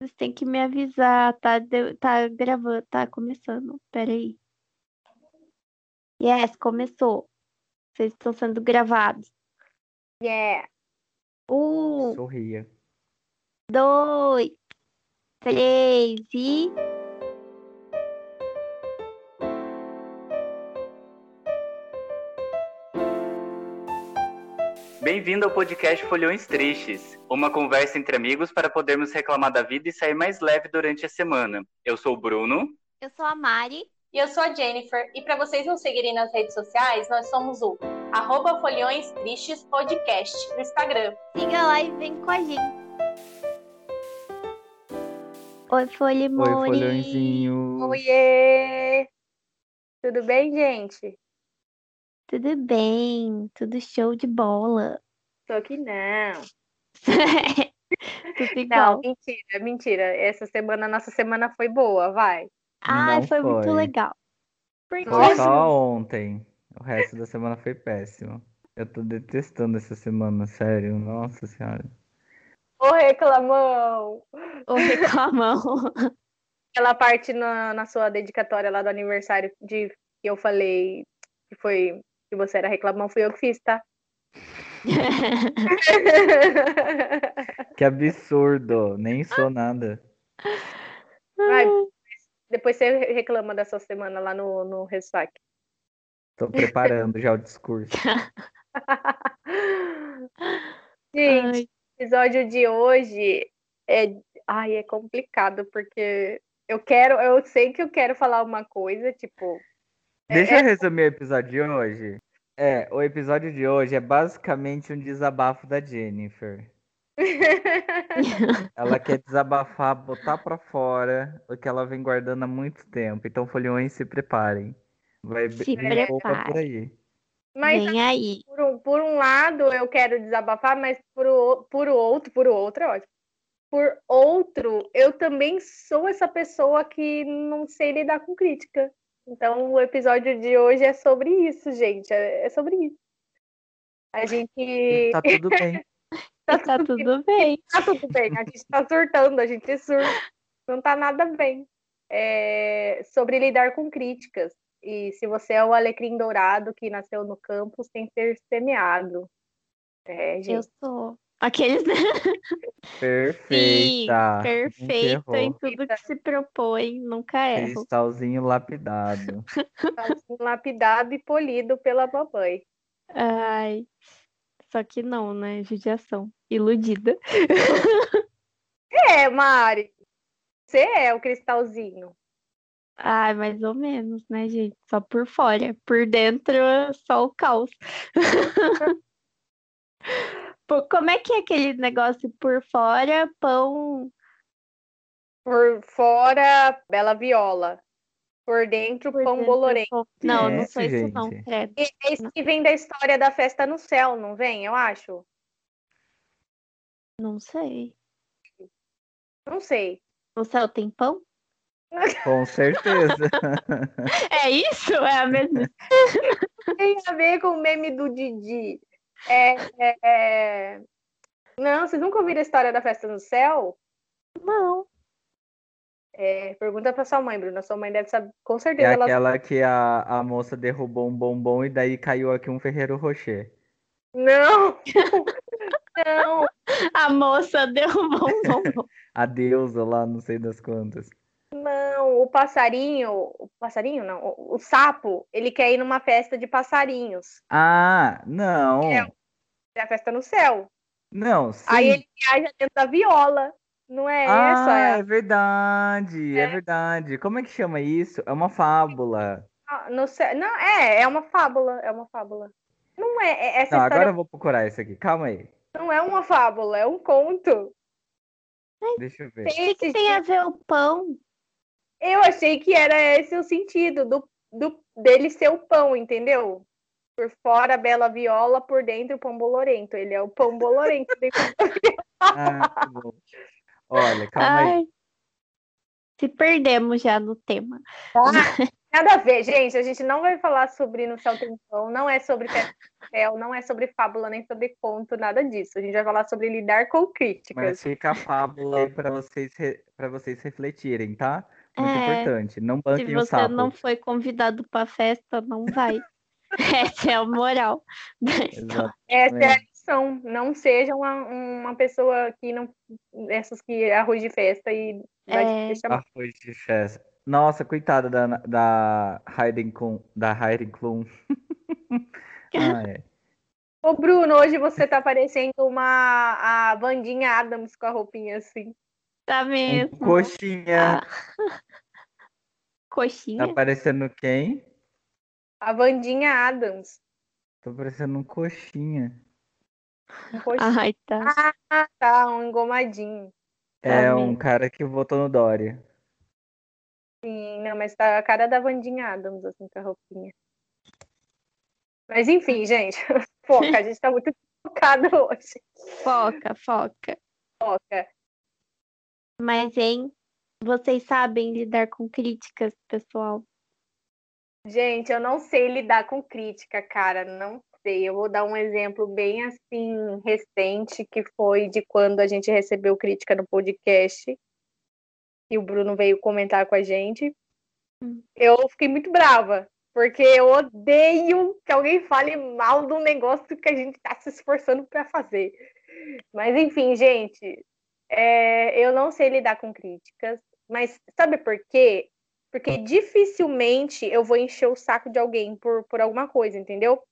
Vocês têm que me avisar, tá, de- tá gravando, tá começando. Peraí. Yes, começou. Vocês estão sendo gravados. Yeah. Um, Sorria. dois, três e. Bem-vindo ao podcast Folhões Tristes, uma conversa entre amigos para podermos reclamar da vida e sair mais leve durante a semana. Eu sou o Bruno. Eu sou a Mari. E eu sou a Jennifer. E para vocês nos seguirem nas redes sociais, nós somos o arroba Folhões Tristes Podcast no Instagram. Siga lá e vem com a gente. Oi, Oi, Folimori. folhõezinho. Oiê! Tudo bem, gente? Tudo bem? Tudo show de bola. Tô aqui não. Tudo Não, igual. mentira, mentira. Essa semana, nossa semana foi boa, vai. Ai, Não foi, muito foi. legal. Foi só ontem. O resto da semana foi péssimo. Eu tô detestando essa semana, sério. Nossa senhora. Ô, reclamão! Ô, reclamão. Aquela parte na, na sua dedicatória lá do aniversário de que eu falei que foi que você era reclamão, fui eu que fiz, tá? Que absurdo. Nem sou nada. Vai, depois você reclama da sua semana lá no, no Ressac. Tô preparando já o discurso. Gente, Ai, o episódio de hoje é, ai, é complicado porque eu quero, eu sei que eu quero falar uma coisa, tipo, Deixa eu resumir o episódio de hoje. É, o episódio de hoje é basicamente um desabafo da Jennifer. Ela quer desabafar, botar pra fora o que ela vem guardando há muito tempo. Então, folhões, se preparem. Vai Se roupa por aí. mas vem aí. por um, por um lado eu quero desabafar, mas por, o, por outro, por outro é ótimo. Por outro, eu também sou essa pessoa que não sei lidar com crítica. Então, o episódio de hoje é sobre isso, gente. É, é sobre isso. A gente. Tá tudo bem. Tá tudo bem. Tá tudo bem, a gente tá surtando, a gente surta. Não tá nada bem. É sobre lidar com críticas. E se você é o alecrim dourado que nasceu no campo sem ser semeado. É, Eu gente. sou. Aqueles. Sim, Perfeita. perfeita em tudo que se propõe, nunca erro. Cristalzinho lapidado. Assim, lapidado e polido pela mamãe. Ai. Só que não, né? Judiação. Iludida. É, Mari. Você é o cristalzinho. Ai, mais ou menos, né, gente? Só por fora. Por dentro, é só o caos. Pô, Como é que é aquele negócio por fora, pão. Por fora, bela viola. Por dentro, por pão dentro, bolorento. pão- Não, é não isso, sou isso, não, gente? credo. E é isso que vem da história da festa no céu, não vem? Eu acho. Não sei. Não sei. No céu tem pão? Com certeza. É isso? É a mesma. tem a ver com o meme do Didi. É, é, é... Não, vocês nunca ouviram a história da festa no céu? Não. É, pergunta pra sua mãe, Bruna. Sua mãe deve saber, com É certeza. ela... aquela que a, a moça derrubou um bombom e daí caiu aqui um Ferreiro Rocher. Não! Não! A moça derrubou um bombom. A deusa lá, não sei das quantas. Não! O passarinho. O passarinho, não. O, o sapo, ele quer ir numa festa de passarinhos. Ah, não. É. É a festa no céu. Não, sim. Aí ele viaja dentro da viola. Não é essa? Ah, É... é verdade, é verdade. Como é que chama isso? É uma fábula. Ah, No céu... Não, é, é uma fábula. É uma fábula. Não é. é- Essa Não, história agora eu vou procurar isso aqui. Calma aí. não é uma fábula, é um conto. Deixa eu ver. O que, que tem a ver o pão? Eu achei que era esse o sentido do, do dele ser o pão, entendeu? Por fora, bela viola, por dentro, pão bolorento. Ele é o pão bolorento. Ah. Olha, calma aí. Ai. Se perdemos já no tema. viola. Nada a ver, gente. A gente não vai falar sobre No Céu Tem Pão, não é sobre céu, não é sobre fábula, nem sobre conto, nada disso. A gente vai falar sobre lidar com críticas. Mas fica a fábula aí pra vocês, re- pra vocês refletirem, tá? Muito É, importante. Não Se banquem o você não foi convidado pra festa, não vai. Essa é a moral da história. Essa é a lição. Não seja uma, uma pessoa que não. Essas que é arroz de festa e vai É. deixar. Arroz de festa. Nossa, coitada da, da Hayden Klum. Da Hayden Klum. ah, é. Ô, Bruno, hoje você tá parecendo uma a Vandinha Adams com a roupinha assim. Tá Um mesmo. coxinha. Ah. Coxinha? Tá parecendo quem? A Vandinha Adams. Tá parecendo um coxinha. Um coxinha. Ai, tá. Ah, tá, um engomadinho. É Tá um mesmo. cara que votou no Dória. Sim, não, mas tá a cara da Vandinha Adams, assim, com a roupinha. Mas enfim, gente. Foca, a gente tá muito focado hoje. Foca, foca. Foca. Mas, hein? Vocês sabem lidar com críticas, pessoal? Gente, eu não sei lidar com crítica, cara, não sei. Eu vou dar um exemplo bem assim recente, que foi de quando a gente recebeu crítica no podcast e o Bruno veio comentar com a gente. Hum. Eu fiquei muito brava, porque eu odeio que alguém fale mal do negócio que a gente está se esforçando para fazer. Mas enfim, gente, é, eu não sei lidar com críticas, mas sabe por quê? Porque dificilmente eu vou encher o saco de alguém por, por alguma coisa, entendeu?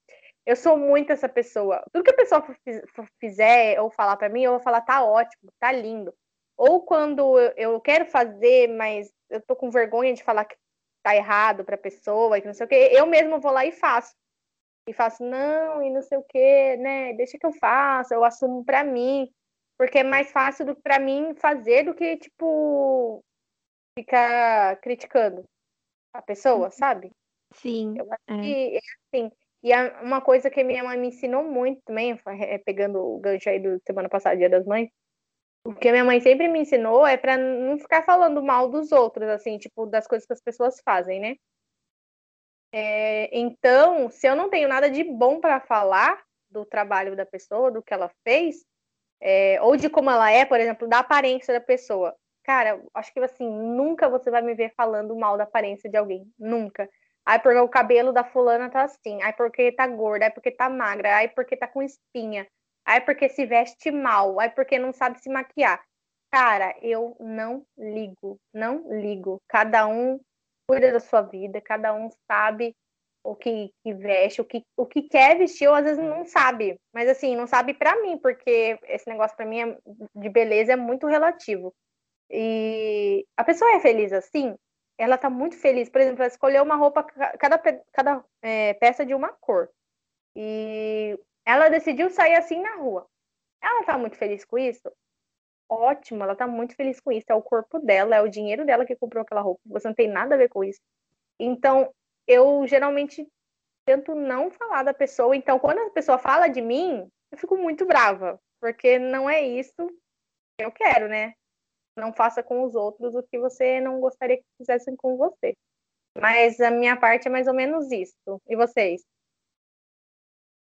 Eu sou muito essa pessoa. Tudo que a pessoa fiz- fizer ou falar pra mim, eu vou falar, tá ótimo, tá lindo. Ou quando eu, eu quero fazer, mas eu tô com vergonha de falar que tá errado pra pessoa, que não sei o quê, eu mesma vou lá e faço. E faço, não, e não sei o quê, né? Deixa que eu faça, eu assumo pra mim. Porque é mais fácil do, pra mim fazer do que, tipo, ficar criticando a pessoa, sabe? Sim. Eu acho É. que é assim. E a- uma coisa que minha mãe me ensinou muito também, foi- é, pegando o gancho aí do semana passada, Dia das Mães, o que minha mãe sempre me ensinou é pra não ficar falando mal dos outros, assim, tipo, das coisas que as pessoas fazem, né? É, então, se eu não tenho nada de bom pra falar do trabalho da pessoa, do que ela fez, é, ou de como ela é, por exemplo, da aparência da pessoa. Cara, acho que assim, nunca você vai me ver falando mal da aparência de alguém. Nunca. Ai, porque o cabelo da fulana tá assim. Ai, porque tá gorda. Ai, porque tá magra. Ai, porque tá com espinha. Ai, porque se veste mal. Ai, porque não sabe se maquiar. Cara, eu não ligo. Não ligo. Cada um cuida da sua vida. Cada um sabe o que, que veste, o que, o que quer vestir, ou às vezes não sabe. Mas assim, não sabe pra mim, porque esse negócio pra mim é- de beleza é muito relativo. E a pessoa é feliz assim, ela tá muito feliz. Por exemplo, ela escolheu uma roupa, ca- cada, cada é, peça de uma cor. E ela decidiu sair assim na rua. Ela tá muito feliz com isso? Ótimo, ela tá muito feliz com isso. É o corpo dela, é o dinheiro dela que comprou aquela roupa. Você não tem nada a ver com isso. Então, eu geralmente tento não falar da pessoa. Então, quando a pessoa fala de mim, eu fico muito brava, porque não é isso que eu quero, né? Não faça com os outros o que você não gostaria que fizessem com você. Mas a minha parte é mais ou menos isso. E vocês?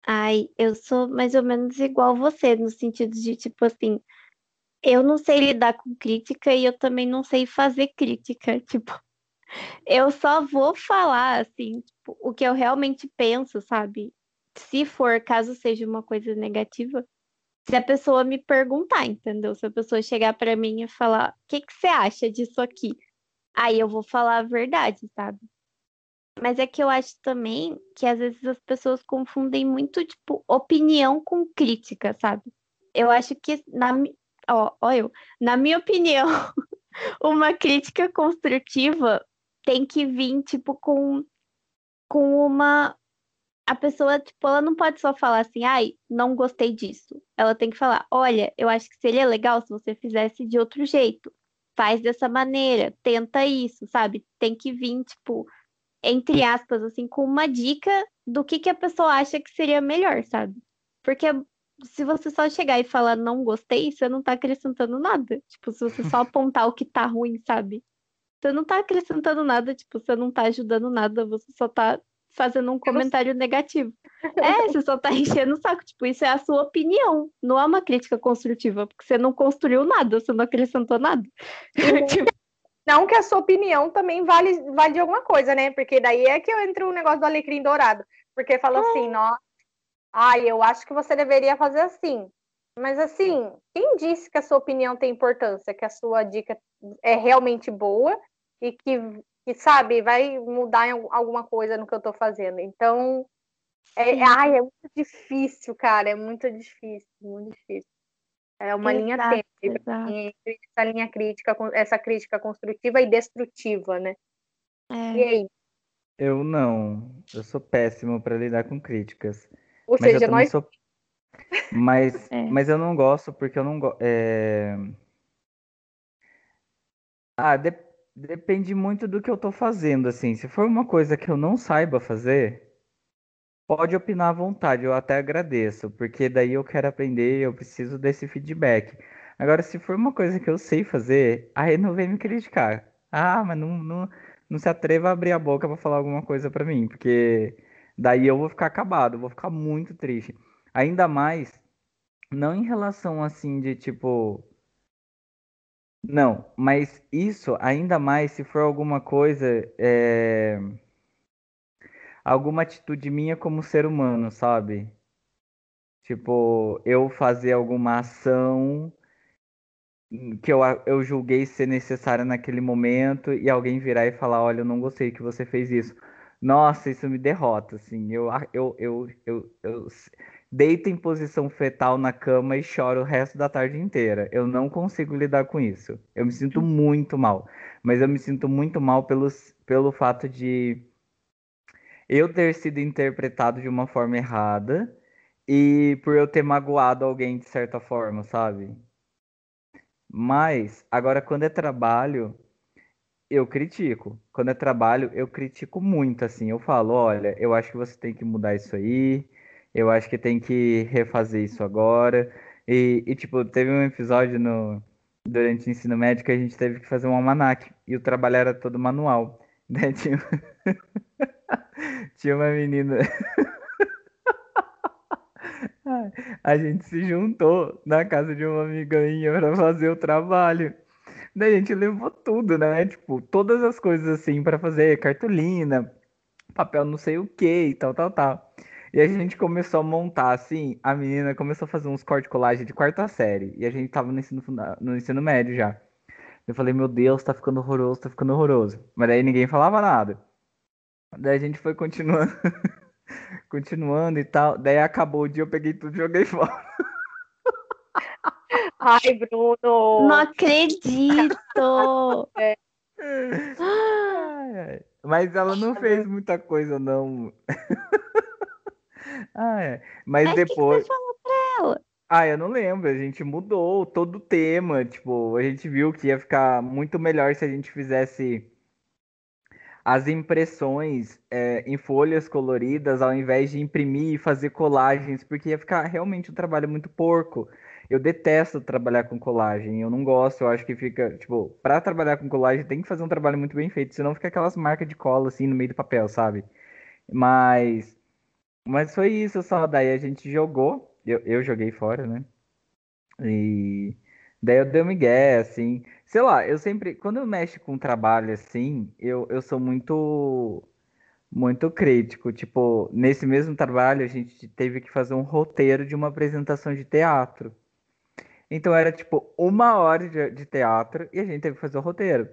Ai, eu sou mais ou menos igual você, no sentido de, tipo assim, eu não sei lidar com crítica e eu também não sei fazer crítica. Tipo, eu só vou falar, assim, tipo, o que eu realmente penso, sabe? Se for, caso seja uma coisa negativa, se a pessoa me perguntar, entendeu? Se a pessoa chegar pra mim e falar, o que que você acha disso aqui? Aí eu vou falar a verdade, sabe? Mas é que eu acho também que às vezes as pessoas confundem muito, tipo, opinião com crítica, sabe? Eu acho que, na, ó, ó eu, na minha opinião, uma crítica construtiva tem que vir, tipo, com, com uma. A pessoa, tipo, ela não pode só falar assim, ai, não gostei disso. Ela tem que falar, olha, eu acho que seria legal se você fizesse de outro jeito. Faz dessa maneira, tenta isso, sabe? Tem que vir, tipo, entre aspas, assim, com uma dica do que, que a pessoa acha que seria melhor, sabe? Porque se você só chegar e falar não gostei, você não tá acrescentando nada. Tipo, se você só apontar o que tá ruim, sabe? Você não tá acrescentando nada, tipo, você não tá ajudando nada, você só tá fazendo um comentário negativo. É, você só tá enchendo o saco. Tipo, isso é a sua opinião, não é uma crítica construtiva, porque você não construiu nada, você não acrescentou nada. tipo... Não que a sua opinião também vale, vale de alguma coisa, né? Porque daí é que eu entro o negócio do alecrim dourado. Porque falou é. assim, nossa, ai, eu acho que você deveria fazer assim. Mas assim, quem disse que a sua opinião tem importância, que a sua dica é realmente boa e que que sabe, vai mudar alguma coisa no que eu tô fazendo. Então, é, ai, é muito difícil, cara, é muito difícil, muito difícil. É uma exato, linha tênue essa linha crítica, essa crítica construtiva e destrutiva, né? É. E aí? Eu não, eu sou péssimo para lidar com críticas. Ou mas seja, nós. Sou... Mas, é. mas eu não gosto porque eu não gosto. É... Ah, de... Depende muito do que eu tô fazendo, assim. Se for uma coisa que eu não saiba fazer, pode opinar à vontade, eu até agradeço, porque daí eu quero aprender, eu preciso desse feedback. Agora, se for uma coisa que eu sei fazer, aí não vem me criticar. Ah, mas não, não, não se atreva a abrir a boca para falar alguma coisa para mim, porque daí eu vou ficar acabado, vou ficar muito triste. Ainda mais, não em relação assim de tipo não, mas isso ainda mais se for alguma coisa, é... alguma atitude minha como ser humano, sabe? Tipo, eu fazer alguma ação que eu, eu julguei ser necessária naquele momento e alguém virar e falar, olha, eu não gostei que você fez isso. Nossa, isso me derrota, assim. Eu, eu, eu, eu, eu, deito em posição fetal na cama e choro o resto da tarde inteira. Eu não consigo lidar com isso. Eu me sinto muito mal. Mas eu me sinto muito mal pelos, pelo fato de eu ter sido interpretado de uma forma errada e por eu ter magoado alguém de certa forma, sabe? Mas, agora, quando é trabalho, eu critico. Quando é trabalho, eu critico muito, assim. Eu falo, olha, eu acho que você tem que mudar isso aí eu acho que tem que refazer isso agora. E, e, tipo, teve um episódio no, durante o ensino médio que a gente teve que fazer um almanac. E o trabalho era todo manual. Né? Tinha, tinha uma menina. a gente se juntou na casa de uma amiga minha para fazer o trabalho. Daí a gente levou tudo, né? Tipo, todas as coisas assim para fazer, cartolina, papel não sei o que e tal, tal, tal. E a gente começou a montar, assim, a menina começou a fazer uns corte colagem de quarta série. E a gente tava no ensino, no ensino médio já. Eu falei, meu Deus, tá ficando horroroso, tá ficando horroroso. Mas daí ninguém falava nada. Daí a gente foi continuando, continuando e tal. Daí acabou o dia, eu peguei tudo e joguei fora. Ai, Bruno! Não acredito! é. Mas ela não fez muita coisa, não. Ah, é. Mas, Mas depois. Que, que você falou pra ela? Ah, eu não lembro. A gente mudou todo o tema. Tipo, a gente viu que ia ficar muito melhor se a gente fizesse as impressões é, em folhas coloridas ao invés de imprimir e fazer colagens, porque ia ficar realmente um trabalho muito porco. Eu detesto trabalhar com colagem, eu não gosto, eu acho que fica, tipo, para trabalhar com colagem tem que fazer um trabalho muito bem feito, senão fica aquelas marcas de cola assim no meio do papel, sabe? Mas mas foi isso só. Daí a gente jogou. Eu, eu joguei fora, né? E daí eu dei um migué, assim. Sei lá, eu sempre. Quando eu mexo com trabalho assim, eu, eu sou muito. Muito crítico. Tipo, nesse mesmo trabalho, a gente teve que fazer um roteiro de uma apresentação de teatro. Então era tipo uma hora de, de teatro e a gente teve que fazer o roteiro.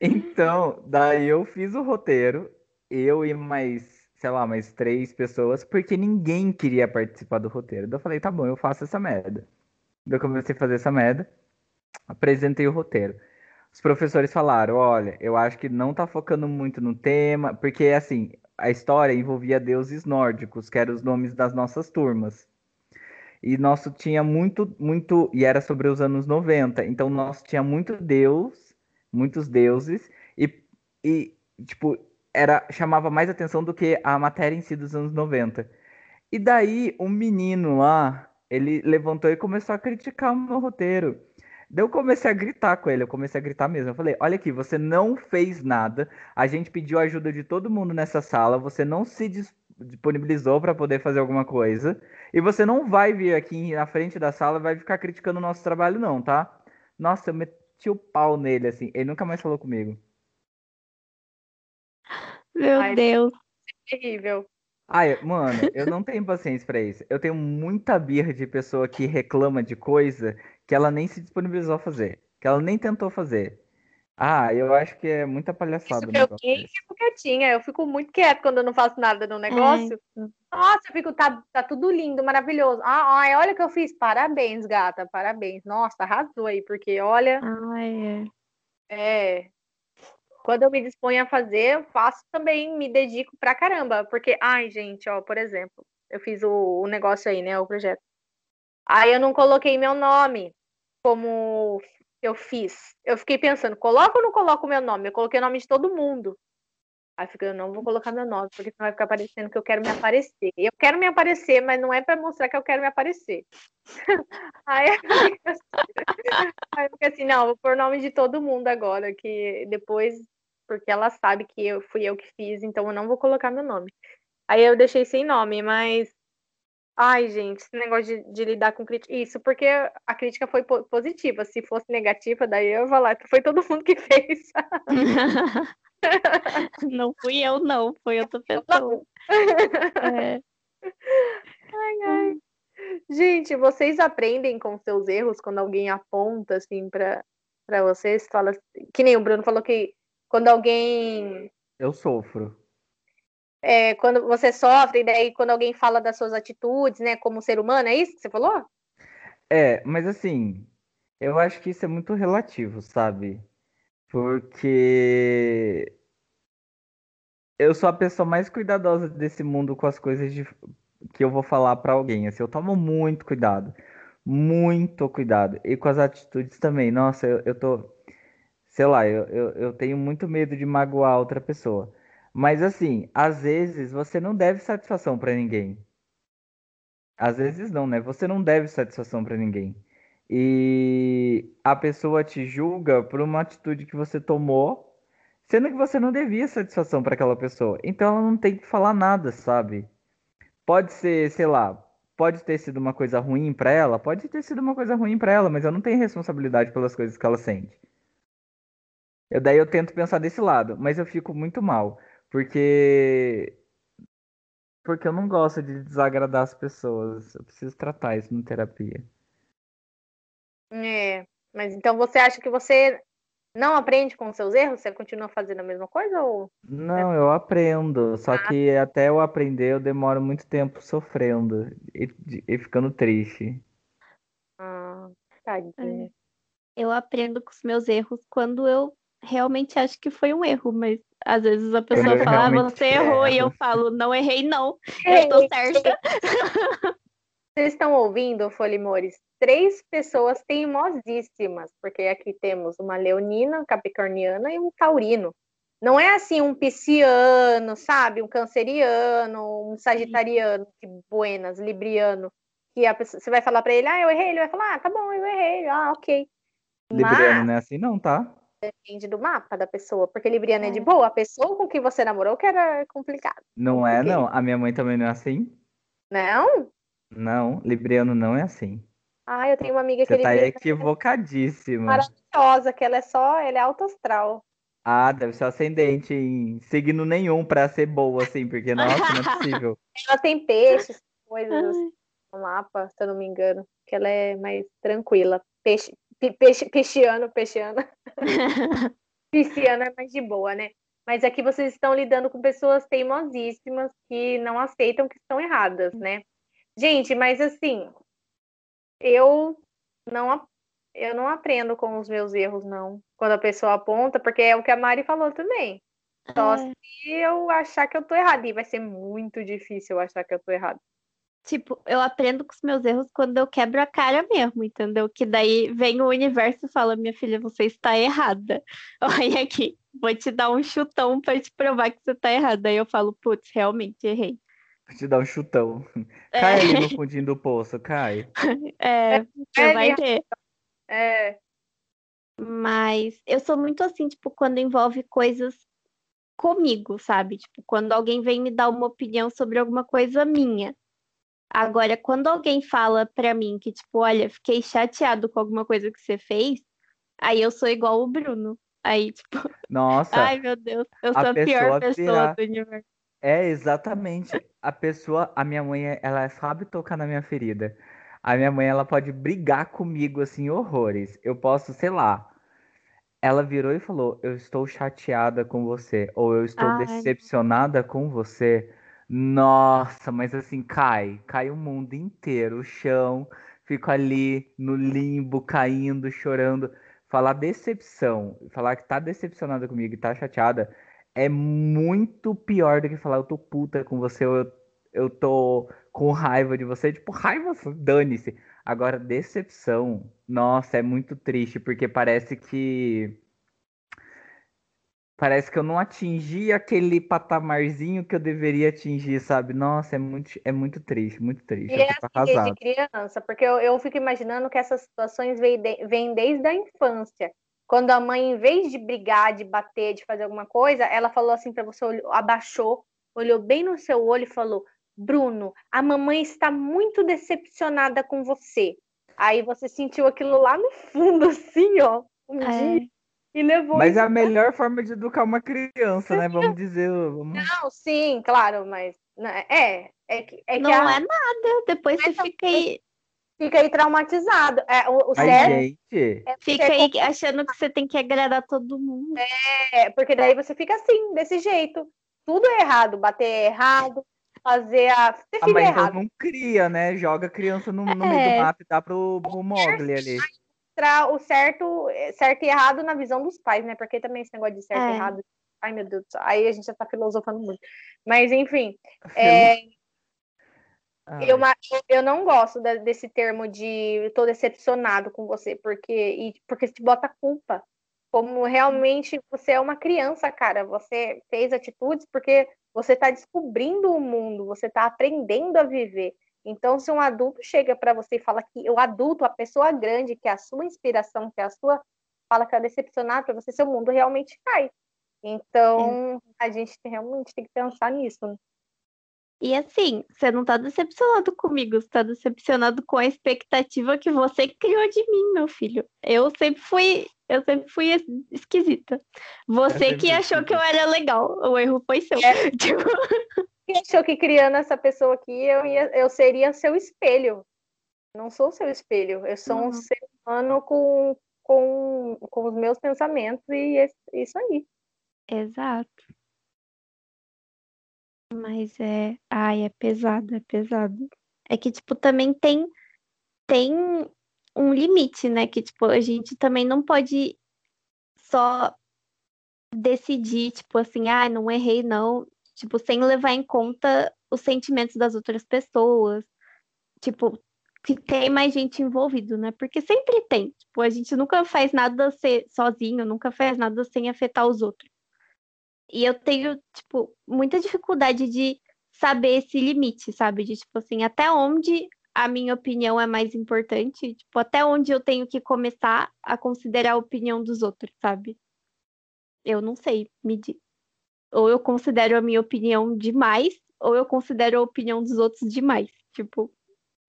Então, daí eu fiz o roteiro, eu e mais sei lá, mais três pessoas, porque ninguém queria participar do roteiro. Daí eu falei, tá bom, eu faço essa merda. Daí eu comecei a fazer essa merda, apresentei o roteiro. Os professores falaram, olha, eu acho que não tá focando muito no tema, porque assim, a história envolvia deuses nórdicos, que eram os nomes das nossas turmas. E nosso tinha muito, muito, e era sobre os anos 90, então nosso tinha muito deus, muitos deuses, e, e tipo, era chamava mais atenção do que a matéria em si dos anos 90. E daí um menino lá, ele levantou e começou a criticar o meu roteiro. Daí eu comecei a gritar com ele, eu comecei a gritar mesmo. Eu falei: Olha aqui, você não fez nada. A gente pediu ajuda de todo mundo nessa sala, você não se disponibilizou para poder fazer alguma coisa. E você não vai vir aqui na frente da sala e vai ficar criticando o nosso trabalho, não, tá? Nossa, eu meti o pau nele, assim. Ele nunca mais falou comigo. Meu Ai, Deus. Terrível. Ai, mano, eu não tenho paciência pra isso. Eu tenho muita birra de pessoa que reclama de coisa que ela nem se disponibilizou a fazer, que ela nem tentou fazer. Ah, eu acho que é muita palhaçada Isso eu nem fico quietinha. Eu fico muito quieta quando eu não faço nada no negócio. Nossa, eu fico, tá, tá tudo lindo, maravilhoso. Ah, ai, olha o que eu fiz. Parabéns, gata, parabéns. Nossa, arrasou aí, porque olha, Ai, é. é. Quando eu me disponho a fazer, eu faço também, me dedico pra caramba. Porque, ai, gente, ó, por exemplo, eu fiz o, o negócio aí, né, o projeto. Aí eu não coloquei meu nome como eu fiz. Eu fiquei pensando, coloco ou não coloco o meu nome? Eu coloquei o nome de todo mundo. Aí eu fiquei, eu não vou colocar meu nome, porque senão vai ficar parecendo que eu quero me aparecer. Eu quero me aparecer, mas não é pra mostrar que eu quero me aparecer. Aí assim, aí eu fiquei assim, não, vou pôr o nome de todo mundo agora, que depois, porque ela sabe que eu fui eu que fiz, então eu não vou colocar meu nome. Aí eu deixei sem nome, mas Ai, gente, esse negócio de, de lidar com crítica. Isso, porque a crítica foi po- positiva. Se fosse negativa, daí eu ia falar foi todo mundo que fez. Não fui eu, não. Foi outra pessoa. É. Ai, ai. Gente, vocês aprendem com seus erros quando alguém aponta assim pra, pra vocês? Fala, que nem o Bruno falou que quando alguém. Eu sofro. É, quando você sofre, daí quando alguém fala das suas atitudes, né, como ser humano, é isso que você falou? É, mas assim, eu acho que isso é muito relativo, sabe? Porque eu sou a pessoa mais cuidadosa desse mundo com as coisas de- que eu vou falar pra alguém. Assim, eu tomo muito cuidado. Muito cuidado. E com as atitudes também. Nossa, eu, eu tô. Sei lá, eu, eu, eu tenho muito medo de magoar outra pessoa. Mas assim, às vezes você não deve satisfação pra ninguém. Às vezes não, né? Você não deve satisfação pra ninguém. E a pessoa te julga por uma atitude que você tomou, sendo que você não devia satisfação pra aquela pessoa. Então ela não tem que falar nada, sabe? Pode ser, sei lá, pode ter sido uma coisa ruim pra ela, pode ter sido uma coisa ruim pra ela, mas eu não tenho responsabilidade pelas coisas que ela sente. Eu, daí eu tento pensar desse lado, mas eu fico muito mal, porque porque eu não gosto de desagradar as pessoas. Eu preciso tratar isso na terapia. É, mas então você acha que você não aprende com os seus erros? Você continua fazendo a mesma coisa ou Não, eu aprendo, só que até eu aprender eu demoro muito tempo sofrendo e, e ficando triste. ah, tadinha. Eu aprendo com os meus erros quando eu realmente acho que foi um erro, mas às vezes a pessoa eu fala, ah, você errou, e eu falo, não errei, não. Eu tô certa. Vocês estão ouvindo, Folimores? Três pessoas teimosíssimas, porque aqui temos uma leonina, capricorniana e um taurino. Não é assim um pisciano, sabe? Um canceriano, um sagitariano, de buenas, libriano, que a pessoa, você vai falar para ele, ah, eu errei, ele vai falar, ah, tá bom, eu errei, ah, ok. Libriano Mas não é assim não, tá? Depende do mapa da pessoa, porque libriano é de É. boa, a pessoa com quem você namorou que era complicado. Não é não. A minha mãe também não é assim? Não? Não, Libriano não é assim. Ah, eu tenho uma amiga que é Você tá libriana, equivocadíssima. maravilhosa, que ela é só, ela é alto astral. Ah, deve ser ascendente em signo nenhum pra ser boa, assim, porque, nossa, não é possível. Ela tem peixes, coisas no mapa, se eu não me engano, que ela é mais tranquila. Peixe, pe- peixe, peixiano. Pisciana é mais de boa, né? Mas aqui vocês estão lidando com pessoas teimosíssimas que não aceitam que estão erradas, né? Gente, mas assim, eu não, eu não aprendo com os meus erros, não. Quando a pessoa aponta, porque é o que a Mari falou também. Só É. se eu achar que eu tô errada. E vai ser muito difícil eu achar que eu tô errada. Tipo, eu aprendo com os meus erros quando eu quebro a cara mesmo, entendeu? Que daí vem o universo e fala, minha filha, você está errada. Olha aqui, vou te dar um chutão pra te provar que você tá errada. Aí eu falo, putz, realmente errei. Vou te dar um chutão. É. Cai ali no fundinho do poço, cai. É, você É, vai minha- ver. É, Mas eu sou muito assim, tipo, quando envolve coisas comigo, sabe? Tipo, quando alguém vem me dar uma opinião sobre alguma coisa minha. Agora, quando alguém fala pra mim que, tipo, olha, fiquei chateado com alguma coisa que você fez, aí eu sou igual o Bruno. Aí, tipo, Nossa, ai meu Deus, eu sou a a pior pessoa pessoa virar- do universo. é exatamente. A pessoa, a minha mãe, ela sabe tocar na minha ferida. A minha mãe, ela pode brigar comigo, assim, horrores. Eu posso, sei lá. Ela virou e falou: Eu estou chateada com você. Ou eu estou Ai. decepcionada com você. Nossa, mas assim, cai. Cai o mundo inteiro, o chão. Fico ali no limbo, caindo, chorando. Falar decepção, falar que tá decepcionada comigo e tá chateada, é muito pior do que falar eu tô puta com você eu, eu tô com raiva de você. Tipo, raiva, dane-se. Agora, decepção, nossa, é muito triste, porque parece que. Parece que eu não atingi aquele patamarzinho que eu deveria atingir, sabe? Nossa, é muito, é muito triste, muito triste. E Eu é assim desde criança, porque eu, eu fico imaginando que essas situações vêm de- vêm desde a infância. Quando a mãe, em vez de brigar, de bater, de fazer alguma coisa, ela falou assim para você, olhou- abaixou, olhou bem no seu olho e falou: Bruno, a mamãe está muito decepcionada com você. Aí você sentiu aquilo lá no fundo, assim, ó, um É. dia, e levou Mas é a melhor forma de educar uma criança, né? Vamos dizer. Vamos... Não, sim, claro, mas né, é, é que, é que Não a- é nada, depois você Mas não, fica aí, fica aí traumatizado. É, o, o certo gente, é fica você aí achando que você tem que agradar todo mundo. É, porque daí você fica assim, desse jeito. Tudo é errado, bater é errado, fazer a. Ter ah, é mas então errado. não cria, né? Joga a criança no, no meio É. do mato e dá pro, pro Mogli ali. Mostrar o certo, certo e errado na visão dos pais, né? Porque também esse negócio de certo e É. errado. Ai, meu Deus do céu. Aí a gente já tá filosofando muito. Mas, enfim, é, eu, eu não gosto desse termo de tô decepcionado com você, porque, e, porque te bota culpa. Como realmente você é uma criança, cara. Você fez atitudes porque você está descobrindo o mundo, você está aprendendo a viver. Então, se um adulto chega para você e fala que o adulto, a pessoa grande, que é a sua inspiração, que é a sua, fala que é decepcionado para você, seu mundo realmente cai. Então, a gente realmente tem que pensar nisso. né? E assim, você não tá decepcionado comigo, você tá decepcionado com a expectativa que você criou de mim, meu filho. Eu sempre fui, eu sempre fui es- esquisita. Você sempre que achou que eu era legal, o erro foi seu. É. Tipo, Achou que criando essa pessoa aqui, eu, ia, eu seria seu espelho? Não sou seu espelho, eu sou um Uhum. ser humano com, com, com os meus pensamentos e esse- isso aí. Exato. Mas é, ai, é pesado, é pesado. É que tipo também tem tem um limite, né, que tipo a gente também não pode só decidir, tipo assim, ah, não errei não, tipo, sem levar em conta os sentimentos das outras pessoas, tipo, que tem mais gente envolvido, né? Porque sempre tem, tipo, a gente nunca faz nada sozinho, nunca faz nada sem afetar os outros. E eu tenho, tipo, muita dificuldade de saber esse limite, sabe? De, tipo assim, até onde a minha opinião é mais importante, tipo, até onde eu tenho que começar a considerar a opinião dos outros, sabe? Eu não sei medir. Ou eu considero a minha opinião demais, ou eu considero a opinião dos outros demais. Tipo,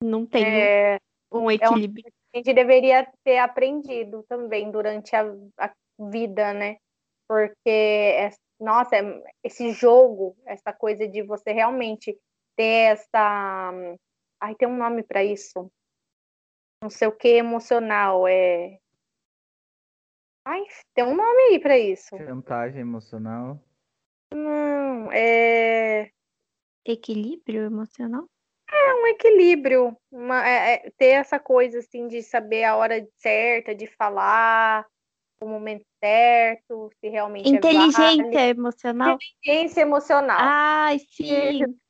não tenho É, um equilíbrio. a gente deveria ter aprendido também durante a, a vida, né? Porque, é- nossa, é- esse jogo, essa coisa de você realmente ter essa. Ai, tem um nome para isso. Não sei o que emocional. É. Ai, tem um nome aí para isso. Chantagem emocional. Não, é. Equilíbrio emocional? um equilíbrio, uma- é- é ter essa coisa assim de saber a hora certa de falar, o momento certo, se realmente é. Inteligência emocional? Inteligência emocional. Ai, sim.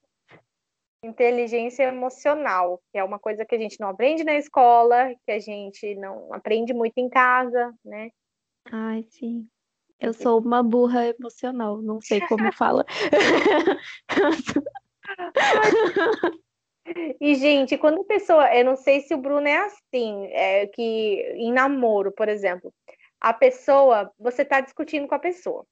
Inteligência emocional, que é uma coisa que a gente não aprende na escola, que a gente não aprende muito em casa, né? Ai, sim. Eu sou uma burra emocional, não sei como fala. E, gente, quando a pessoa, eu não sei se o Bruno é assim, é que em namoro, por exemplo, a pessoa, você tá discutindo com a pessoa.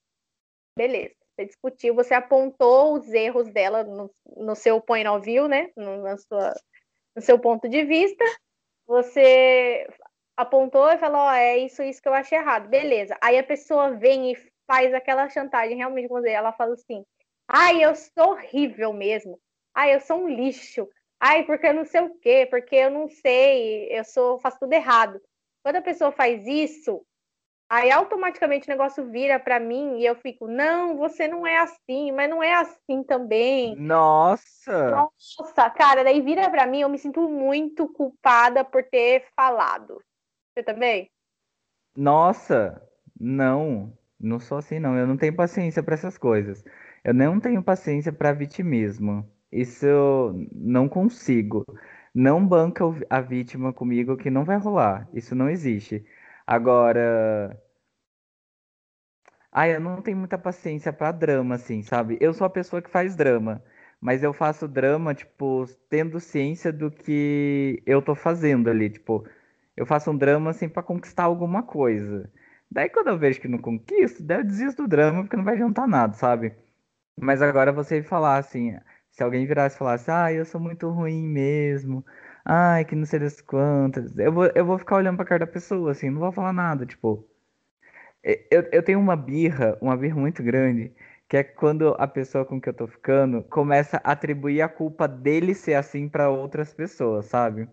Beleza. Você discutiu, você apontou os erros dela no, no seu point of view, né? No, na sua, no seu ponto de vista. Você apontou e falou: Ó, oh, é isso, isso que eu achei errado. Beleza. Aí a pessoa vem e faz aquela chantagem, realmente, como dizer, ela fala assim: ai, eu sou horrível mesmo. Ai, eu sou um lixo. Ai, porque eu não sei o quê, porque eu não sei, eu sou, faço tudo errado. Quando a pessoa faz isso, aí automaticamente o negócio vira para mim e eu fico, não, você não é assim, mas não é assim também. Nossa! Nossa, cara, daí vira para mim, eu me sinto muito culpada por ter falado. Você também? Nossa, não, não sou assim não. Eu não tenho paciência para essas coisas. Eu não tenho paciência para vitimismo. Isso eu não consigo. Não banca a vítima comigo que não vai rolar. Isso não existe. Agora. Ai, eu não tenho muita paciência para drama, assim, sabe? Eu sou a pessoa que faz drama. Mas eu faço drama, tipo, tendo ciência do que eu tô fazendo ali. Tipo, eu faço um drama, assim, para conquistar alguma coisa. Daí quando eu vejo que não conquisto, daí eu desisto do drama, porque não vai adiantar nada, sabe? Mas agora você falar assim, se alguém virasse e falasse, ah, eu sou muito ruim mesmo, ai, que não sei das quantas, eu vou, eu vou ficar olhando pra cara da pessoa, assim, não vou falar nada, tipo. Eu, eu tenho uma birra, uma birra muito grande, que é quando a pessoa com que eu tô ficando começa a atribuir a culpa dele ser assim para outras pessoas, sabe?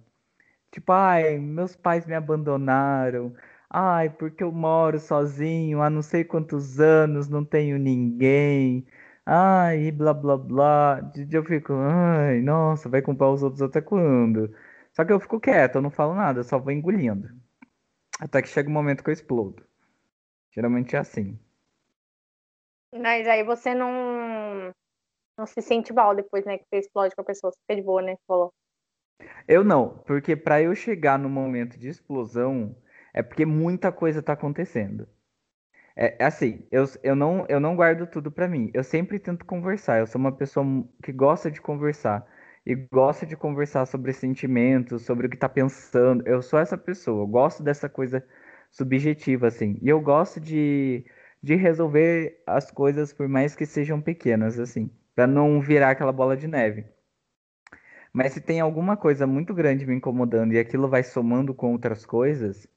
Tipo, ai, meus pais me abandonaram, ai, porque eu moro sozinho há não sei quantos anos, não tenho ninguém. Ai, blá blá blá. Eu fico, ai, nossa, vai culpar os outros até quando? Só que eu fico quieto, eu não falo nada, eu só vou engolindo. Até que chega o um momento que eu explodo. Geralmente é assim. Mas aí você não não se sente mal depois, né? Que você explode com a pessoa, você fica de boa, né? Falou. Eu não, porque para eu chegar no momento de explosão é porque muita coisa tá acontecendo. É, é, assim, eu, eu, não, eu não guardo tudo para mim. Eu sempre tento conversar. Eu sou uma pessoa que gosta de conversar. E gosta de conversar sobre sentimentos, sobre o que tá pensando. Eu sou essa pessoa. Eu gosto dessa coisa subjetiva, assim. E eu gosto de, de resolver as coisas, por mais que sejam pequenas, assim. para não virar aquela bola de neve. Mas se tem alguma coisa muito grande me incomodando e aquilo vai somando com outras coisas,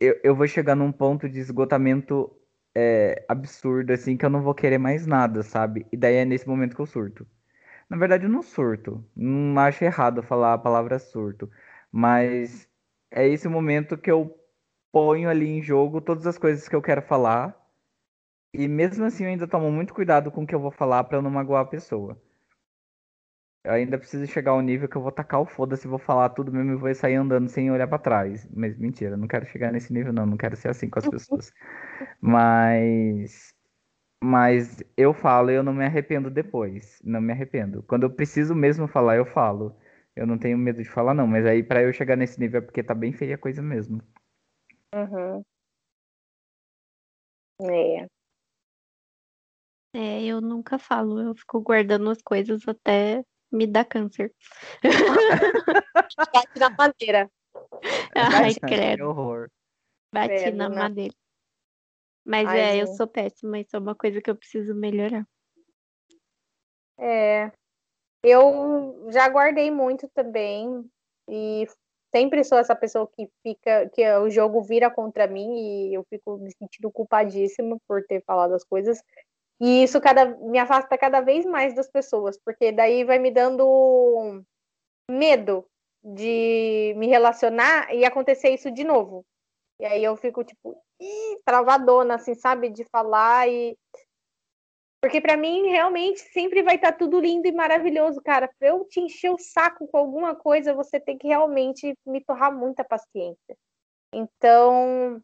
eu, eu vou chegar num ponto de esgotamento é, absurdo, assim, que eu não vou querer mais nada, sabe? E daí é nesse momento que eu surto. Na verdade, eu não surto. Não acho errado falar a palavra surto. Mas é esse momento que eu ponho ali em jogo todas as coisas que eu quero falar. E mesmo assim, eu ainda tomo muito cuidado com o que eu vou falar para não magoar a pessoa. Eu ainda preciso chegar ao nível que eu vou tacar o foda-se, vou falar tudo mesmo e vou sair andando sem olhar para trás. Mas mentira, não quero chegar nesse nível, não. Não quero ser assim com as pessoas. Mas. Mas eu falo e eu não me arrependo depois. Não me arrependo. Quando eu preciso mesmo falar, eu falo. Eu não tenho medo de falar, não. Mas aí, para eu chegar nesse nível, é porque tá bem feia a coisa mesmo. Uhum. É. É, eu nunca falo. Eu fico guardando as coisas até me dá câncer. Bate na madeira. Ai, credo. Que horror. Bate Credo, na né? madeira. Mas Ai, é, eu sou péssima, isso é uma coisa que eu preciso melhorar. É. Eu já guardei muito também e sempre sou essa pessoa que fica, que o jogo vira contra mim e eu fico me sentindo culpadíssima por ter falado as coisas. E isso cada, me afasta cada vez mais das pessoas, porque daí vai me dando medo de me relacionar e acontecer isso de novo. E aí eu fico, tipo, travadona, assim, sabe? De falar e. Porque pra mim, realmente, sempre vai estar tudo lindo e maravilhoso, cara. Pra eu te encher o saco com alguma coisa, você tem que realmente me torrar muita paciência. Então,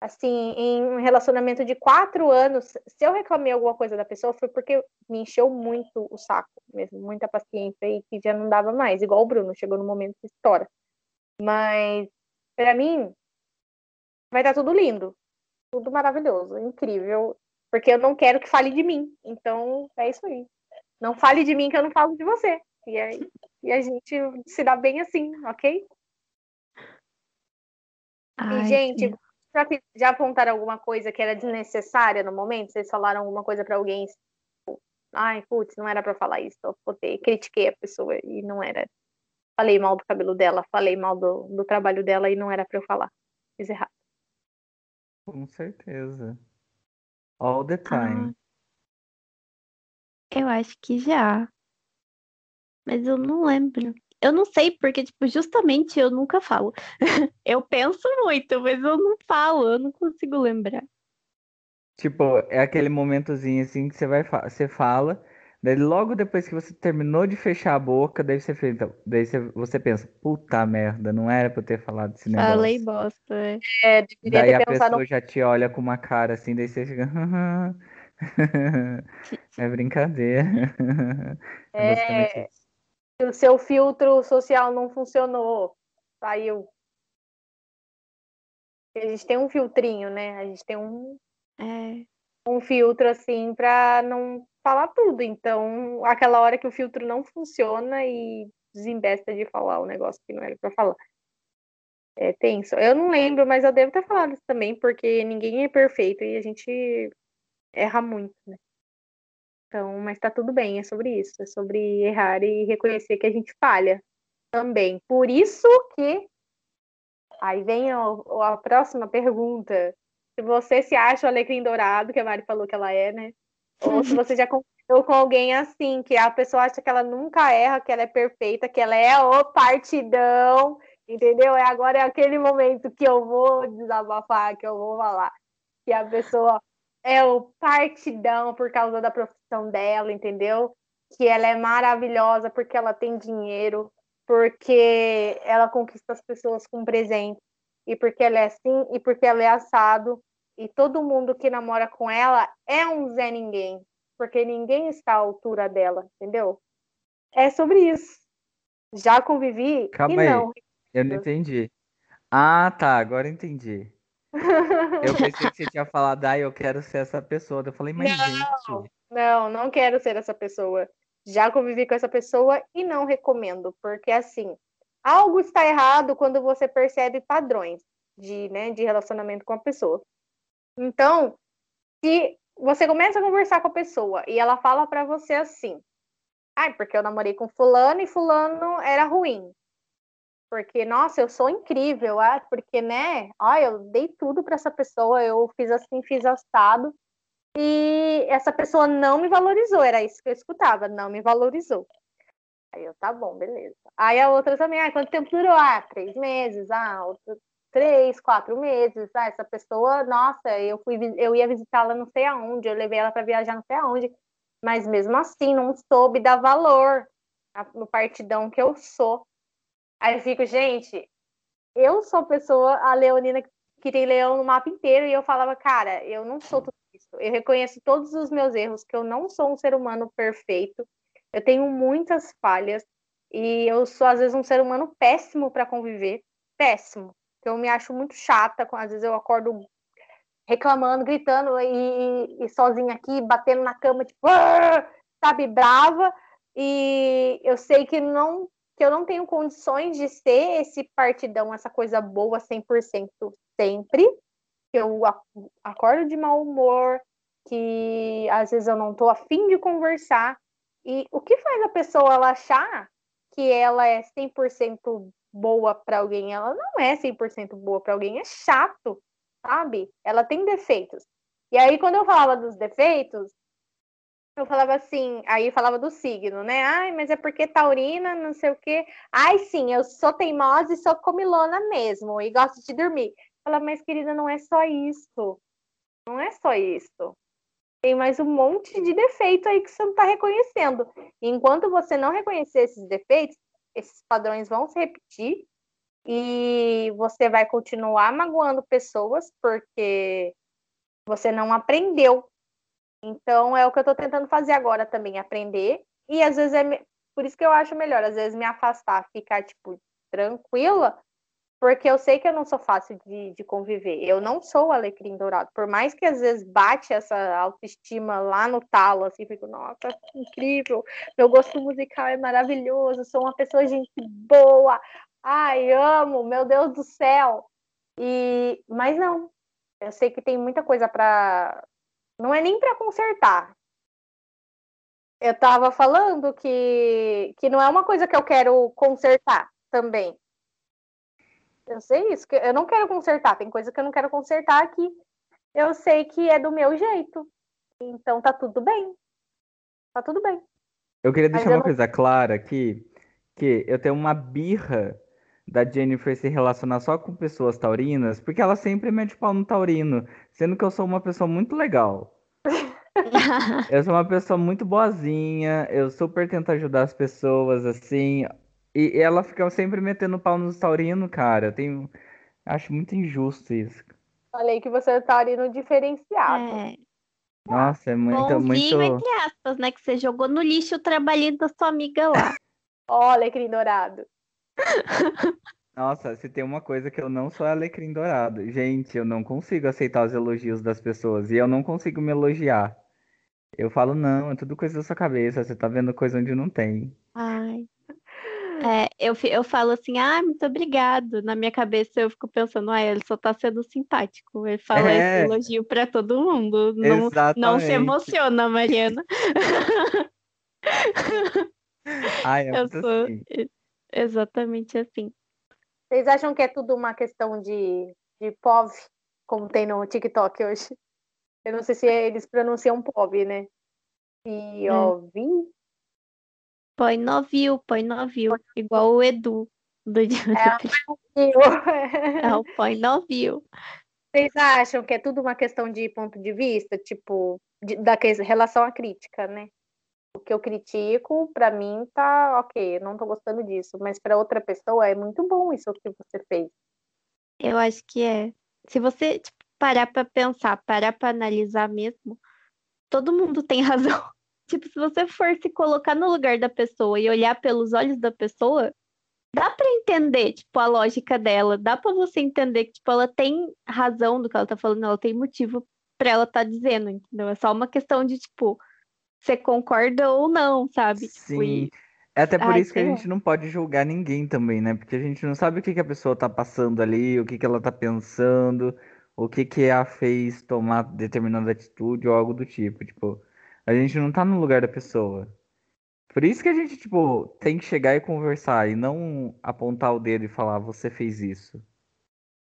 assim, em um relacionamento de quatro anos, se eu reclamei alguma coisa da pessoa, foi porque me encheu muito o saco mesmo, muita paciência e que já não dava mais. Igual o Bruno, chegou no momento que estoura. Mas, pra mim, vai estar tudo lindo, tudo maravilhoso, incrível, porque eu não quero que fale de mim. Então, é isso aí. Não fale de mim que eu não falo de você. E, aí, e a gente se dá bem assim, ok? Ai, e, gente, que- já, já apontaram alguma coisa que era desnecessária no momento? Vocês falaram alguma coisa para alguém? Tipo, Ai, putz, não era para falar isso. Eu botei, critiquei a pessoa e não era. Falei mal do cabelo dela, falei mal do, do trabalho dela e não era para eu falar. Fiz errado. Com certeza. All the time. Eu acho que já. Mas eu não lembro. Eu não sei, porque, tipo, justamente eu nunca falo. eu penso muito, mas eu não falo, eu não consigo lembrar. Tipo, é aquele momentozinho assim que você vai, você fala, daí logo depois que você terminou de fechar a boca, daí você, fez- então, daí você, você pensa, puta merda, não era pra eu ter falado esse negócio. Falei bosta, é. É, deveria Daí ter a pessoa já te olha com uma cara assim, daí você fica. É brincadeira. É basicamente É. o seu filtro social não funcionou. Saiu. A gente tem um filtrinho, né? A gente tem um, É. um filtro assim para não falar tudo. Então, aquela hora que o filtro não funciona e desembesta de falar o negócio que não era para falar. É tenso. Eu não lembro, mas eu devo ter falado isso também, porque ninguém é perfeito e a gente erra muito, né? Então, mas tá tudo bem, é sobre isso, é sobre errar e reconhecer que a gente falha também. Por isso que aí vem a, a próxima pergunta. Se você se acha o alecrim dourado, que a Mari falou que ela é, né? Ou se você já conviveu com alguém assim, que a pessoa acha que ela nunca erra, que ela é perfeita, que ela é o partidão, entendeu? É agora é aquele momento que eu vou desabafar, que eu vou falar. Que a pessoa é o partidão por causa da profissão dela, entendeu? Que ela é maravilhosa porque ela tem dinheiro, porque ela conquista as pessoas com presente, e porque ela é assim, e porque ela é assado, e todo mundo que namora com ela é um Zé Ninguém, porque ninguém está à altura dela, entendeu? É sobre isso. Já convivi Calma e aí. não. Eu não entendi. Ah, tá, agora entendi. Eu pensei que você tinha falado, ah, eu quero ser essa pessoa. Eu falei, mas Não. gente, Não, não quero ser essa pessoa. Já convivi com essa pessoa e não recomendo, porque assim, algo está errado quando você percebe padrões de, né, de relacionamento com a pessoa. Então, se você começa a conversar com a pessoa e ela fala para você assim: "Ai, porque eu namorei com fulano e fulano era ruim". Porque, nossa, eu sou incrível, ah, porque, né? Ai, eu dei tudo para essa pessoa, eu fiz assim, fiz assado e essa pessoa não me valorizou, era isso que eu escutava, não me valorizou. Aí eu, tá bom, beleza. Aí a outra também, ah, quanto tempo durou? Ah, três meses, ah, outro, três, quatro meses, ah, essa pessoa, nossa, eu fui, eu ia visitá-la não sei aonde, eu levei ela para viajar não sei aonde, mas mesmo assim não soube dar valor no partidão que eu sou. Aí eu fico, gente, eu sou pessoa, a leonina que tem leão no mapa inteiro, e eu falava, cara, eu não sou tudo. Eu reconheço todos os meus erros, que eu não sou um ser humano perfeito. Eu tenho muitas falhas e eu sou às vezes um ser humano péssimo para conviver, péssimo. Eu me acho muito chata, às vezes eu acordo reclamando, gritando e, e- e sozinha aqui, batendo na cama, tipo, "Ah!", sabe, brava. E eu sei que não que eu não tenho condições de ser esse partidão, essa coisa boa 100% sempre. Que eu acordo de mau humor, que às vezes eu não tô afim de conversar. E o que faz a pessoa ela achar que ela é 100% boa para alguém? Ela não é 100% boa para alguém, é chato, sabe? Ela tem defeitos. E aí, quando eu falava dos defeitos, eu falava assim, aí falava do signo, né? Ai, mas é porque taurina, não sei o quê. Ai, sim, eu sou teimosa e sou comilona mesmo, e gosto de dormir. Eu falava, mas querida, não é só isso. Não é só isso. Tem mais um monte de defeito aí que você não está reconhecendo. E enquanto você não reconhecer esses defeitos, esses padrões vão se repetir e você vai continuar magoando pessoas porque você não aprendeu. Então é o que eu estou tentando fazer agora também, aprender. E às vezes é por isso que eu acho melhor, às vezes me afastar, ficar tipo tranquila, porque eu sei que eu não sou fácil de, de conviver. Eu não sou o alecrim dourado. Por mais que às vezes bate essa autoestima lá no talo, assim, fico, nossa, incrível, meu gosto musical é maravilhoso, sou uma pessoa gente boa, ai, amo, meu Deus do céu. E, mas não, Eu sei que tem muita coisa para. Não é nem para consertar. Eu tava falando que, que não é uma coisa que eu quero consertar também. Eu sei isso, que eu não quero consertar. Tem coisa que eu não quero consertar que eu sei que é do meu jeito. Então tá tudo bem. Tá tudo bem. Eu queria Mas deixar eu uma não- coisa clara aqui, que eu tenho uma birra da Jennifer se relacionar só com pessoas taurinas, porque ela sempre mete pau no taurino, sendo que eu sou uma pessoa muito legal. Eu sou uma pessoa muito boazinha, eu super tento ajudar as pessoas, assim, e ela fica sempre metendo pau nos taurinos, cara. Eu tenho... Acho muito injusto isso. Falei que você é taurino diferenciado. É, Nossa, é muito, bonzinho, muito... entre aspas, né? Que você jogou no lixo o trabalhinho da sua amiga lá. Ó, alecrim dourado. Nossa, se tem uma coisa que eu não sou é alecrim dourado. Gente, eu não consigo aceitar os elogios das pessoas e eu não consigo me elogiar. Eu falo, não, é tudo coisa da sua cabeça, você tá vendo coisa onde não tem. Ai. É, eu, eu falo assim, ah, muito obrigado. Na minha cabeça eu fico pensando, ah, ele só tá sendo simpático. Ele fala É. esse elogio pra todo mundo. Não, não se emociona, Mariana. Ai, é Eu sou assim. exatamente assim. Vocês acham que é tudo uma questão de, de POV, como tem no TikTok hoje? Eu não sei se eles pronunciam POV, né? POV? Põe no view, põe no view. Igual o Edu do dia É o põe no view. Vocês acham que é tudo uma questão de ponto de vista, tipo, de- da que- relação à crítica, né? O que eu critico, pra mim, tá ok, eu não tô gostando disso, mas pra outra pessoa é muito bom isso que você fez. Eu acho que é. Se você tipo, parar pra pensar, parar pra analisar mesmo, todo mundo tem razão. Tipo, se você for se colocar no lugar da pessoa e olhar pelos olhos da pessoa, dá pra entender, tipo, a lógica dela. Dá pra você entender que, tipo, ela tem razão do que ela tá falando, ela tem motivo pra ela tá dizendo, entendeu? É só uma questão de, tipo, você concorda ou não, sabe? Tipo, Sim. e- É até por Ai, isso que a gente não pode julgar ninguém também, né? Porque a gente não sabe o que que a pessoa tá passando ali, o que que ela tá pensando, o que que a fez tomar determinada atitude ou algo do tipo. Tipo, a gente não tá no lugar da pessoa. Por isso que a gente, tipo, tem que chegar e conversar e não apontar o dedo e falar, você fez isso.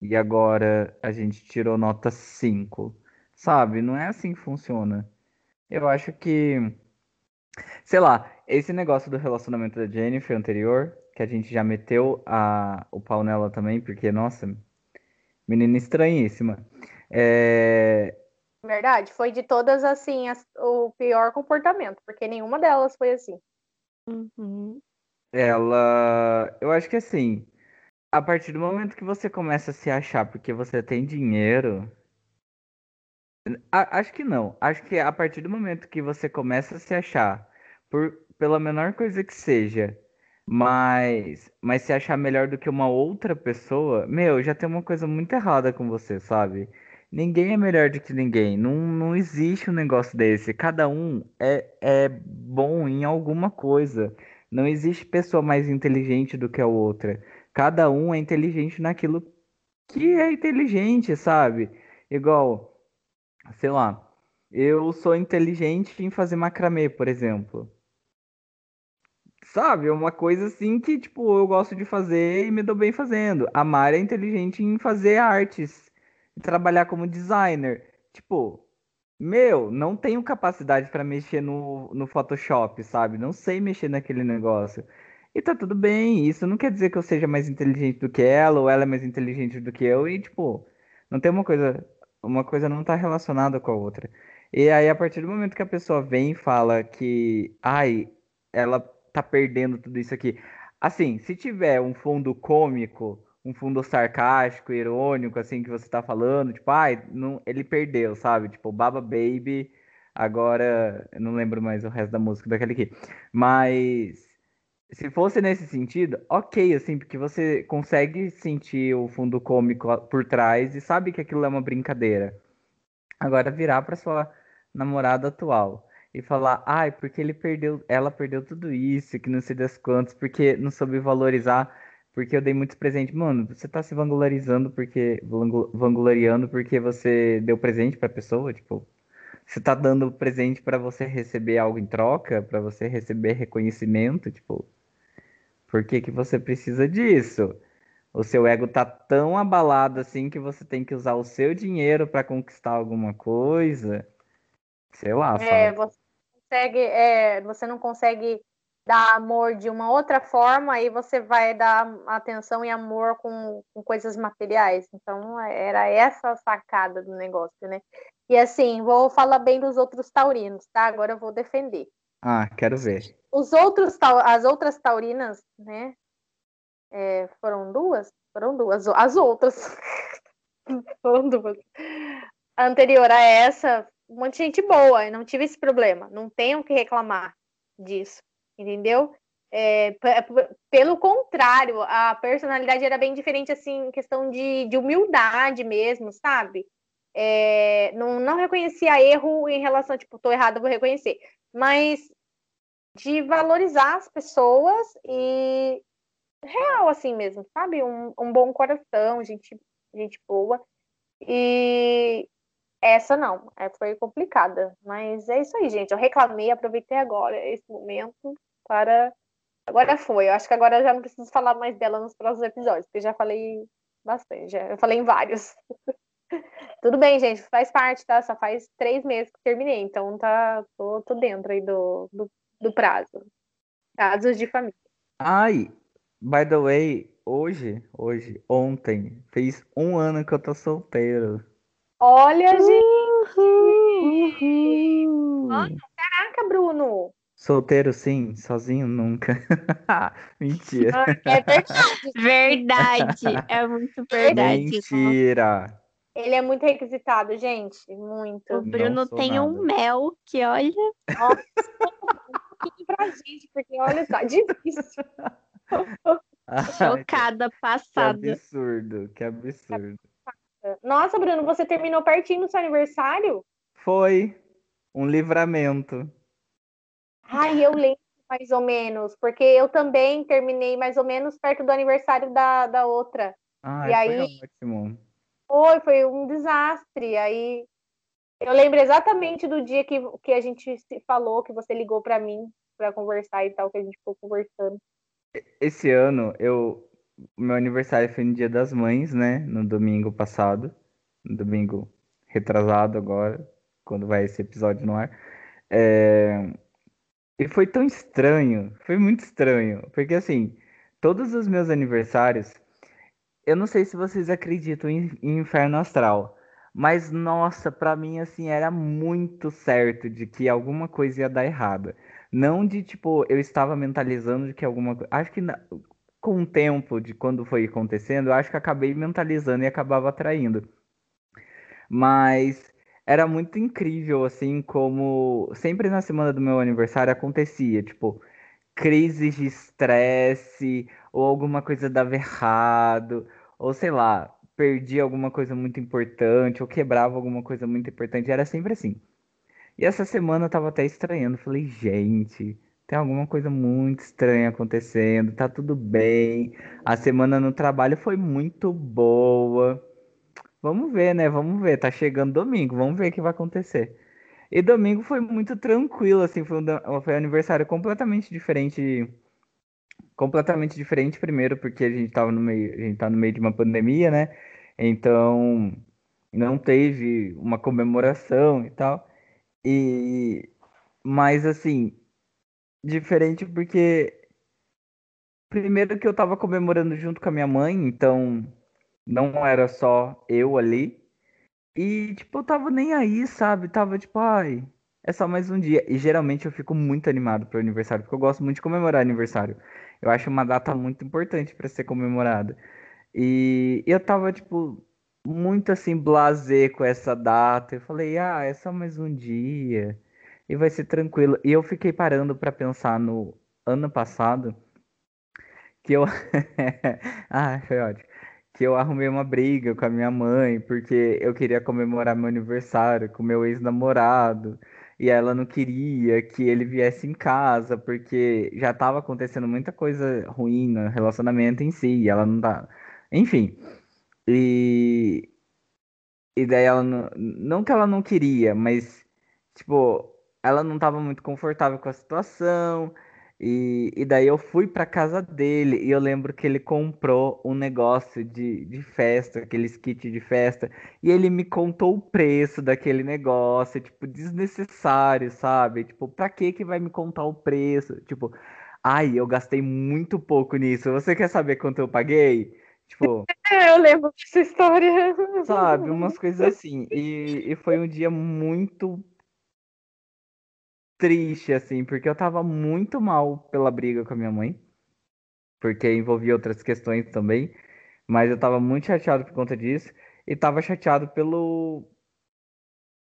E agora a gente tirou nota 5. Sabe? Não é assim que funciona. Eu acho que. Sei lá, esse negócio do relacionamento da Jennifer anterior, que a gente já meteu a, o pau nela também, porque, nossa, menina estranhíssima. É, Verdade? Foi de todas, assim, as- o pior comportamento, porque nenhuma delas foi assim. Uhum. ela. Eu acho que assim, a partir do momento que você começa a se achar porque você tem dinheiro. A- acho que não. Acho que a partir do momento que você começa a se achar, por, pela menor coisa que seja, mas, mas se achar melhor do que uma outra pessoa, meu, já tem uma coisa muito errada com você, sabe? Ninguém é melhor do que ninguém. Não, não existe um negócio desse. Cada um é, é bom em alguma coisa. Não existe pessoa mais inteligente do que a outra. Cada um é inteligente naquilo que é inteligente, sabe? Igual, sei lá, eu sou inteligente em fazer macramê, por exemplo. Sabe? É uma coisa assim que, tipo, eu gosto de fazer e me dou bem fazendo. A Mari é inteligente em fazer artes, e trabalhar como designer. Tipo, meu, não tenho capacidade pra mexer no, no Photoshop, sabe? Não sei mexer naquele negócio. E tá tudo bem, isso não quer dizer que eu seja mais inteligente do que ela, ou ela é mais inteligente do que eu, e tipo, não tem uma coisa, uma coisa não tá relacionada com a outra. E aí, a partir do momento que a pessoa vem e fala que, ai, ela tá perdendo tudo isso aqui. Assim, se tiver um fundo cômico, um fundo sarcástico, irônico, assim, que você tá falando, tipo, ai, não, ele perdeu, sabe? Tipo, Baba Baby, agora, eu não lembro mais o resto da música daquele aqui. Mas se fosse nesse sentido, ok, assim, porque você consegue sentir o fundo cômico por trás e sabe que aquilo é uma brincadeira. Agora virar pra sua namorada atual e falar, ai, porque ele perdeu, ela perdeu tudo isso, que não sei das quantas, porque não soube valorizar. Porque eu dei muitos presentes. Mano, você tá se vangloriando porque vangloriando porque você deu presente pra pessoa, tipo, você tá dando presente para você receber algo em troca, para você receber reconhecimento, tipo, por que que você precisa disso? O seu ego tá tão abalado assim que você tem que usar o seu dinheiro para conquistar alguma coisa. Sei lá, É, você consegue, é, você não consegue dar amor de uma outra forma, aí você vai dar atenção e amor com, com coisas materiais. Então, era essa a sacada do negócio, né? E assim, vou falar bem dos outros taurinos, tá? Agora eu vou defender. Ah, quero ver. Os outros, as outras taurinas, né? É, foram duas? Foram duas. As outras. foram duas. A anterior a essa, um monte de gente boa, não tive esse problema. Não tenho que reclamar disso entendeu? É, pelo contrário, a personalidade era bem diferente, assim, questão de, de humildade mesmo, sabe? É, não, não reconhecia erro em relação, tipo, tô errado, vou reconhecer. Mas de valorizar as pessoas e real, assim mesmo, sabe? Um, um bom coração, gente, gente boa. E essa não, é, foi complicada. Mas é isso aí, gente. Eu reclamei, aproveitei agora esse momento para. Agora foi. Eu acho que agora eu já não preciso falar mais dela nos próximos episódios, porque já falei bastante. Já. Eu falei em vários. Tudo bem, gente, faz parte, tá? Só faz três meses que terminei, então tá, tô, tô dentro aí do, do, do prazo. Casos de família. Ai, by the way, hoje, hoje, ontem, fez um ano que eu tô solteiro. Olha, gente! Uhum. caraca, Bruno! Solteiro sim, sozinho nunca. Mentira. É verdade. Verdade. É muito verdade. Mentira. Ele é muito requisitado, gente. Muito. O Bruno tem nada. um mel que olha. Nossa, pra gente, porque olha, tá difícil. Chocada, passada. Que absurdo, que absurdo. Nossa, Bruno, você terminou pertinho do seu aniversário? Foi. Um livramento. Ai, eu lembro mais ou menos, porque eu também terminei mais ou menos perto do aniversário da, da outra. Ai, e aí, ótimo. Foi, foi um desastre. Aí eu lembro exatamente do dia que, que a gente se falou, que você ligou para mim para conversar e tal, que a gente ficou conversando. Esse ano, eu meu aniversário foi no Dia das Mães, né? No domingo passado. No domingo retrasado agora, quando vai esse episódio no ar. É... E foi tão estranho, foi muito estranho, porque assim, todos os meus aniversários, eu não sei se vocês acreditam em, em inferno astral, mas nossa, para mim assim era muito certo de que alguma coisa ia dar errada. Não de tipo, eu estava mentalizando de que alguma coisa, acho que na... com o tempo de quando foi acontecendo, eu acho que acabei mentalizando e acabava atraindo. Mas era muito incrível, assim, como sempre na semana do meu aniversário acontecia, tipo, crises de estresse, ou alguma coisa dava errado, ou sei lá, perdia alguma coisa muito importante, ou quebrava alguma coisa muito importante, era sempre assim. E essa semana eu tava até estranhando, falei, gente, tem alguma coisa muito estranha acontecendo, tá tudo bem. A semana no trabalho foi muito boa. Vamos ver, né? Vamos ver. Tá chegando domingo. Vamos ver o que vai acontecer. E domingo foi muito tranquilo, assim. Foi um, foi um aniversário completamente diferente. Completamente diferente, primeiro, porque a gente tava no meio, a gente tá no meio de uma pandemia, né? Então, não teve uma comemoração e tal. E mas assim, diferente porque primeiro que eu tava comemorando junto com a minha mãe, então não era só eu ali. E, tipo, eu tava nem aí, sabe? Tava tipo, ai, é só mais um dia. E geralmente eu fico muito animado pro aniversário, porque eu gosto muito de comemorar aniversário. Eu acho uma data muito importante para ser comemorada. E eu tava, tipo, muito assim, blasé com essa data. Eu falei, ah, é só mais um dia. E vai ser tranquilo. E eu fiquei parando para pensar no ano passado que eu. ah, foi ótimo que eu arrumei uma briga com a minha mãe porque eu queria comemorar meu aniversário com meu ex-namorado. e ela não queria que ele viesse em casa, porque já estava acontecendo muita coisa ruim no relacionamento em si, e ela não tá. Enfim. E. E daí ela não. Não que ela não queria, mas, tipo, ela não estava muito confortável com a situação. E, e daí eu fui pra casa dele e eu lembro que ele comprou um negócio de, de festa, aqueles kits de festa, e ele me contou o preço daquele negócio, tipo, desnecessário, sabe? Tipo, pra que que vai me contar o preço? Tipo, ai, eu gastei muito pouco nisso. Você quer saber quanto eu paguei? Tipo, É, eu lembro dessa história. sabe, umas coisas assim. E, e foi um dia muito triste, assim, porque eu tava muito mal pela briga com a minha mãe, porque envolvia outras questões também, mas eu tava muito chateado por conta disso, e tava chateado pelo.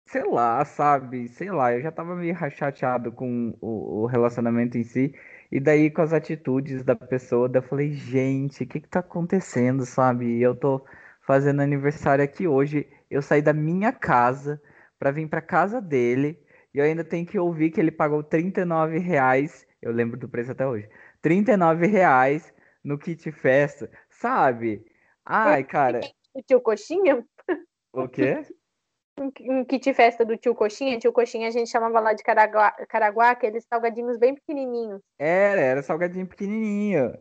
Sei lá, sabe? Sei lá, eu já tava meio chateado com o, o relacionamento em si, e daí com as atitudes da pessoa, daí eu falei, gente, o que que tá acontecendo, sabe? Eu tô fazendo aniversário aqui hoje, eu saí da minha casa pra vir pra casa dele. E eu ainda tenho que ouvir que ele pagou 39 reais. Eu lembro do preço até hoje. 39 reais no kit festa, sabe? Ai, cara. O tio Coxinha? O quê? Um, kit festa do tio Coxinha. Tio Coxinha a gente chamava lá de Caraguá, Caraguá aqueles salgadinhos bem pequenininhos. Era, era salgadinho pequenininho.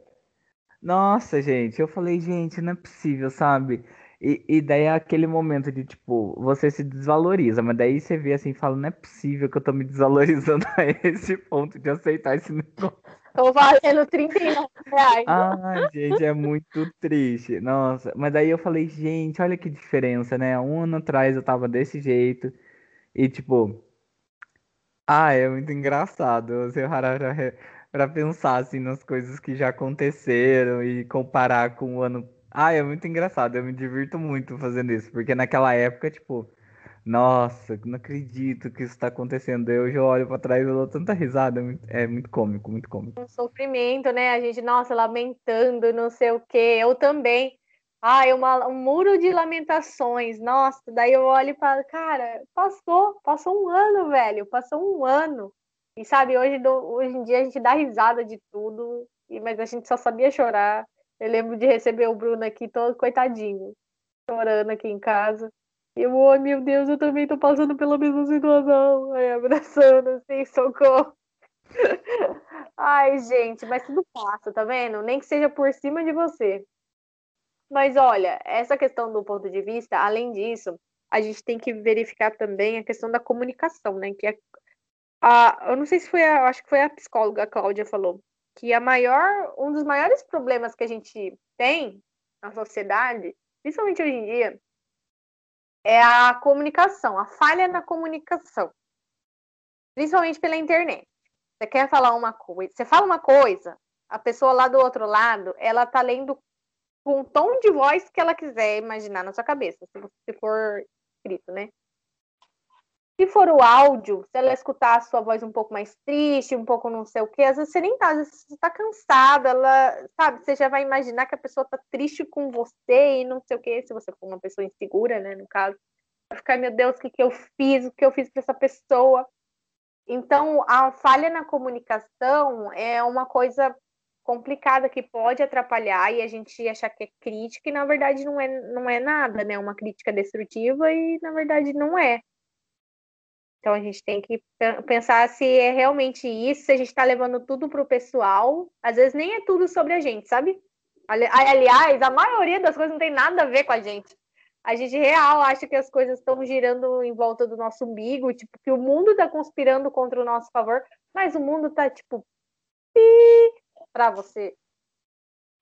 Nossa, gente, eu falei, gente, não é possível, sabe? E, e daí é aquele momento de, tipo, você se desvaloriza, mas daí você vê assim e fala, não é possível que eu tô me desvalorizando a esse ponto de aceitar esse negócio. Tô valendo 39 reais. Ai, gente, é muito triste. Nossa, mas daí eu falei, gente, olha que diferença, né? Um ano atrás eu tava desse jeito e, tipo, ah, é muito engraçado você parar pra, pra pensar, assim, nas coisas que já aconteceram e comparar com o ano. Ah, é muito engraçado, eu me divirto muito fazendo isso, porque naquela época, tipo, nossa, não acredito que isso tá acontecendo. Eu olho pra trás e dou tanta risada, é muito, é muito cômico, muito cômico. Um sofrimento, né? A gente, nossa, lamentando, não sei o quê. Eu também. Ai, uma, um muro de lamentações. Nossa, daí eu olho e falo, cara, passou, passou um ano, velho, passou um ano. E sabe, hoje, hoje em dia a gente dá risada de tudo, mas a gente só sabia chorar. Eu lembro de receber o Bruno aqui todo coitadinho, chorando aqui em casa. E eu, ai meu Deus, eu também tô passando pela mesma situação. Aí abraçando, assim, socorro. Ai, gente, mas tudo passa, tá vendo? Nem que seja por cima de você. Mas olha, essa questão do ponto de vista, além disso, a gente tem que verificar também a questão da comunicação, né? Que é a, eu não sei se foi a, acho que foi a psicóloga a Cláudia falou que a maior, um dos maiores problemas que a gente tem na sociedade, principalmente hoje em dia, é a comunicação, a falha na comunicação, principalmente pela internet. Você quer falar uma coisa, você fala uma coisa, a pessoa lá do outro lado, ela tá lendo com o tom de voz que ela quiser imaginar na sua cabeça, se, for escrito, né? Se for o áudio, se ela escutar a sua voz um pouco mais triste, um pouco não sei o quê, às vezes você nem tá, às vezes você tá cansada, ela, sabe, você já vai imaginar que a pessoa tá triste com você e não sei o quê, se você for uma pessoa insegura, né, no caso, vai ficar, meu Deus, o que que eu fiz, o que eu fiz para essa pessoa. Então, a falha na comunicação é uma coisa complicada que pode atrapalhar e a gente achar que é crítica e na verdade não é, não é nada, né? Uma crítica destrutiva e na verdade não é. Então a gente tem que pe- pensar se é realmente isso, se a gente está levando tudo para o pessoal. Às vezes nem é tudo sobre a gente, sabe? Ali- Aliás, a maioria das coisas não tem nada a ver com a gente. A gente real acha que as coisas estão girando em volta do nosso umbigo, tipo, que o mundo está conspirando contra o nosso favor, mas o mundo tá tipo para você.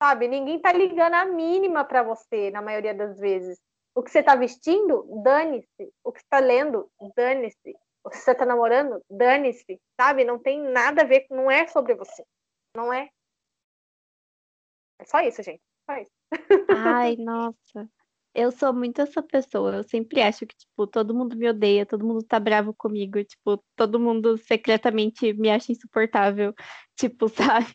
Sabe? Ninguém tá ligando a mínima para você, na maioria das vezes. O que você tá vestindo, dane-se. O que você tá lendo, dane-se. Você tá namorando, dane-se. Sabe? Não tem nada a ver, não é sobre você. Não é. É só isso, gente. Só isso. Ai, nossa. Eu sou muito essa pessoa. Eu sempre acho que, tipo, todo mundo me odeia, todo mundo tá bravo comigo, tipo, todo mundo secretamente me acha insuportável, tipo, sabe?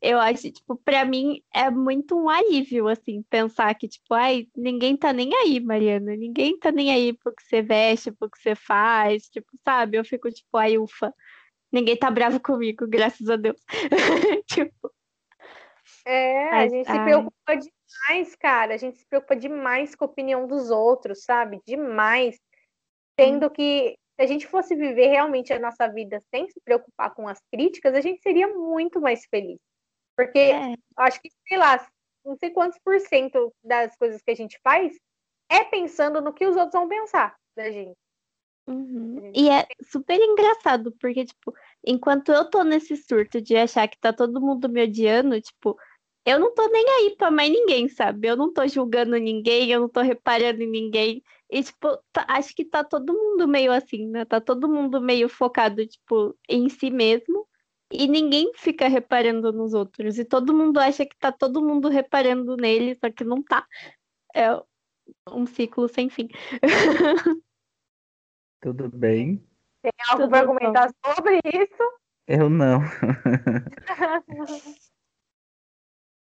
Eu acho, tipo, pra mim é muito um alívio, assim, pensar que, tipo, ai, ninguém tá nem aí, Mariana. Ninguém tá nem aí pro que você veste, pro que você faz, tipo, sabe? Eu fico, tipo, ai, ufa. Ninguém tá bravo comigo, graças a Deus. tipo. É, a gente se preocupa demais, cara. A gente se preocupa demais com a opinião dos outros, sabe? Demais. Tendo que se a gente fosse viver realmente a nossa vida sem se preocupar com as críticas, a gente seria muito mais feliz. Porque é. acho que, sei lá, não sei quantos por cento das coisas que a gente faz é pensando no que os outros vão pensar da gente. Uhum. E é super engraçado, porque, tipo, enquanto eu tô nesse surto de achar que tá todo mundo me odiando, tipo, eu não tô nem aí pra mais ninguém, sabe? Eu não tô julgando ninguém, eu não tô reparando em ninguém. E, tipo, tá, acho que tá todo mundo meio assim, né? Tá todo mundo meio focado, tipo, em si mesmo. E ninguém fica reparando nos outros. E todo mundo acha que tá todo mundo reparando nele, só que não tá. É um ciclo sem fim. Tudo bem? Tem algo para comentar sobre isso? Eu não.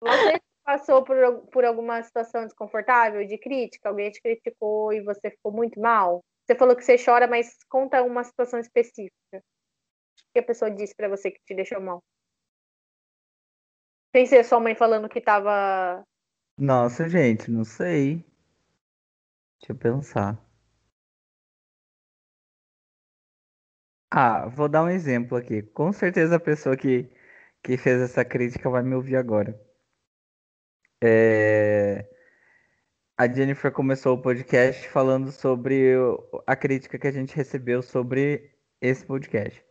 Você passou por, por alguma situação desconfortável de crítica? Alguém te criticou e você ficou muito mal? Você falou que você chora, mas conta uma situação específica. O que a pessoa disse para você que te deixou mal? Sem ser sua mãe falando que tava. Nossa, gente, não sei. Deixa eu pensar. Ah, vou dar um exemplo aqui. Com certeza a pessoa que, que fez essa crítica vai me ouvir agora. É... A Jennifer começou o podcast falando sobre a crítica que a gente recebeu sobre esse podcast.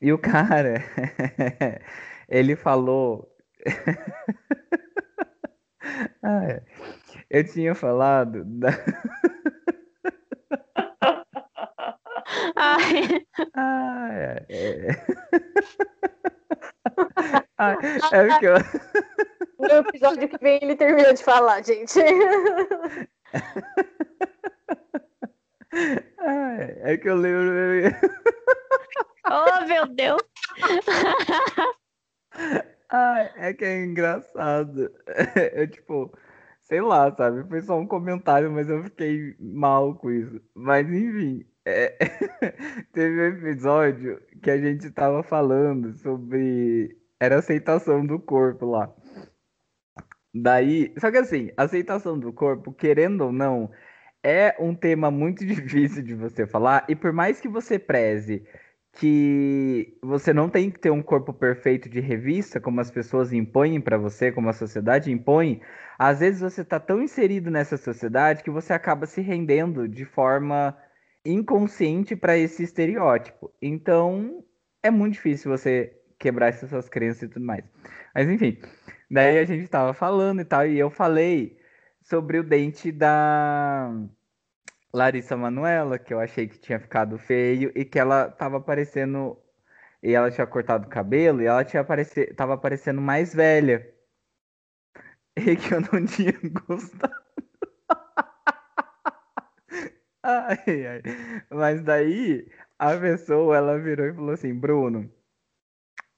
E o cara, ele falou. ah, é. Eu tinha falado da. Ai. Ah, é. é. ah, é porque eu. No episódio que vem ele termina de falar, gente. Ai, é que eu lembro. oh, meu Deus! Ai, é que é engraçado. Eu, tipo, sei lá, sabe? Foi só um comentário, mas eu fiquei mal com isso. Mas, enfim, é... teve um episódio que a gente tava falando sobre. Era aceitação do corpo lá. Daí, só que assim, aceitação do corpo, querendo ou não, é um tema muito difícil de você falar, e por mais que você preze que você não tem que ter um corpo perfeito de revista, como as pessoas impõem para você, como a sociedade impõe, às vezes você está tão inserido nessa sociedade que você acaba se rendendo de forma inconsciente para esse estereótipo. Então, é muito difícil você quebrar essas crenças e tudo mais. Mas enfim, daí a gente tava falando e tal, e eu falei sobre o dente da Larissa Manuela, que eu achei que tinha ficado feio e que ela tava parecendo. E ela tinha cortado o cabelo e ela tinha aparecer, tava parecendo mais velha. E que eu não tinha gostado. ai, ai. Mas daí a pessoa ela virou e falou assim, Bruno.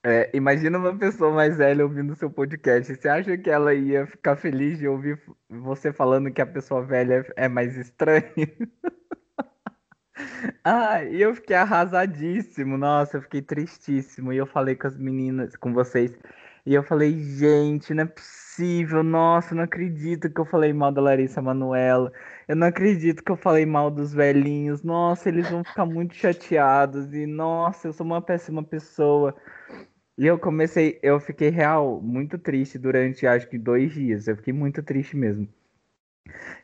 É, imagina uma pessoa mais velha ouvindo seu podcast. Você acha que ela ia ficar feliz de ouvir você falando que a pessoa velha é mais estranha? ah, e eu fiquei arrasadíssimo. Nossa, eu fiquei tristíssimo. E eu falei com as meninas, com vocês. E eu falei, gente, não é possível. Nossa, não acredito que eu falei mal da Larissa Manoela. Eu não acredito que eu falei mal dos velhinhos. Nossa, eles vão ficar muito chateados. E nossa, eu sou uma péssima pessoa. E eu comecei, eu fiquei real muito triste durante acho que dois dias. Eu fiquei muito triste mesmo.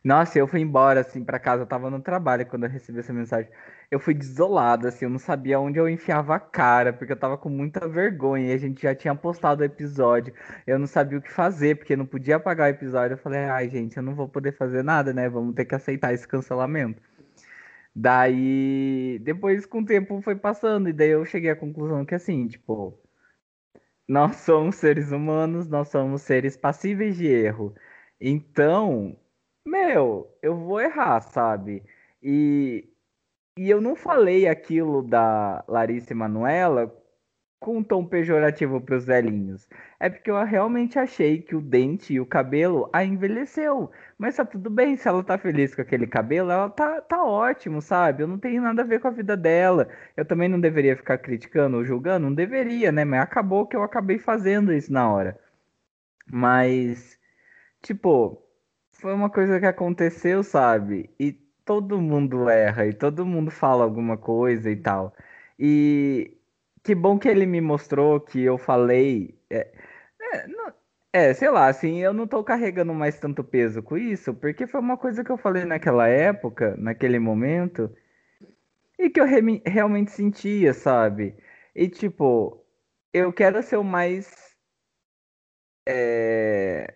Nossa, eu fui embora assim para casa, eu tava no trabalho quando eu recebi essa mensagem. Eu fui desolado, assim, eu não sabia onde eu enfiava a cara, porque eu tava com muita vergonha e a gente já tinha postado o episódio. Eu não sabia o que fazer, porque não podia apagar o episódio. Eu falei, ai, gente, eu não vou poder fazer nada, né? Vamos ter que aceitar esse cancelamento. Daí, depois com o tempo foi passando, e daí eu cheguei à conclusão que assim, tipo, nós somos seres humanos, nós somos seres passíveis de erro. Então, meu, eu vou errar, sabe? E, e eu não falei aquilo da Larissa Emanuela com um tom pejorativo para os velhinhos. É porque eu realmente achei que o dente e o cabelo a envelheceu. Mas tá tudo bem, se ela tá feliz com aquele cabelo, ela tá, tá ótimo, sabe? Eu não tenho nada a ver com a vida dela. Eu também não deveria ficar criticando ou julgando, não deveria, né? Mas acabou que eu acabei fazendo isso na hora. Mas, tipo, foi uma coisa que aconteceu, sabe? E todo mundo erra e todo mundo fala alguma coisa e tal. E que bom que ele me mostrou que eu falei. É, é, não, é, sei lá, assim, eu não tô carregando mais tanto peso com isso, porque foi uma coisa que eu falei naquela época, naquele momento, e que eu re realmente sentia, sabe? E tipo, eu quero ser o mais é,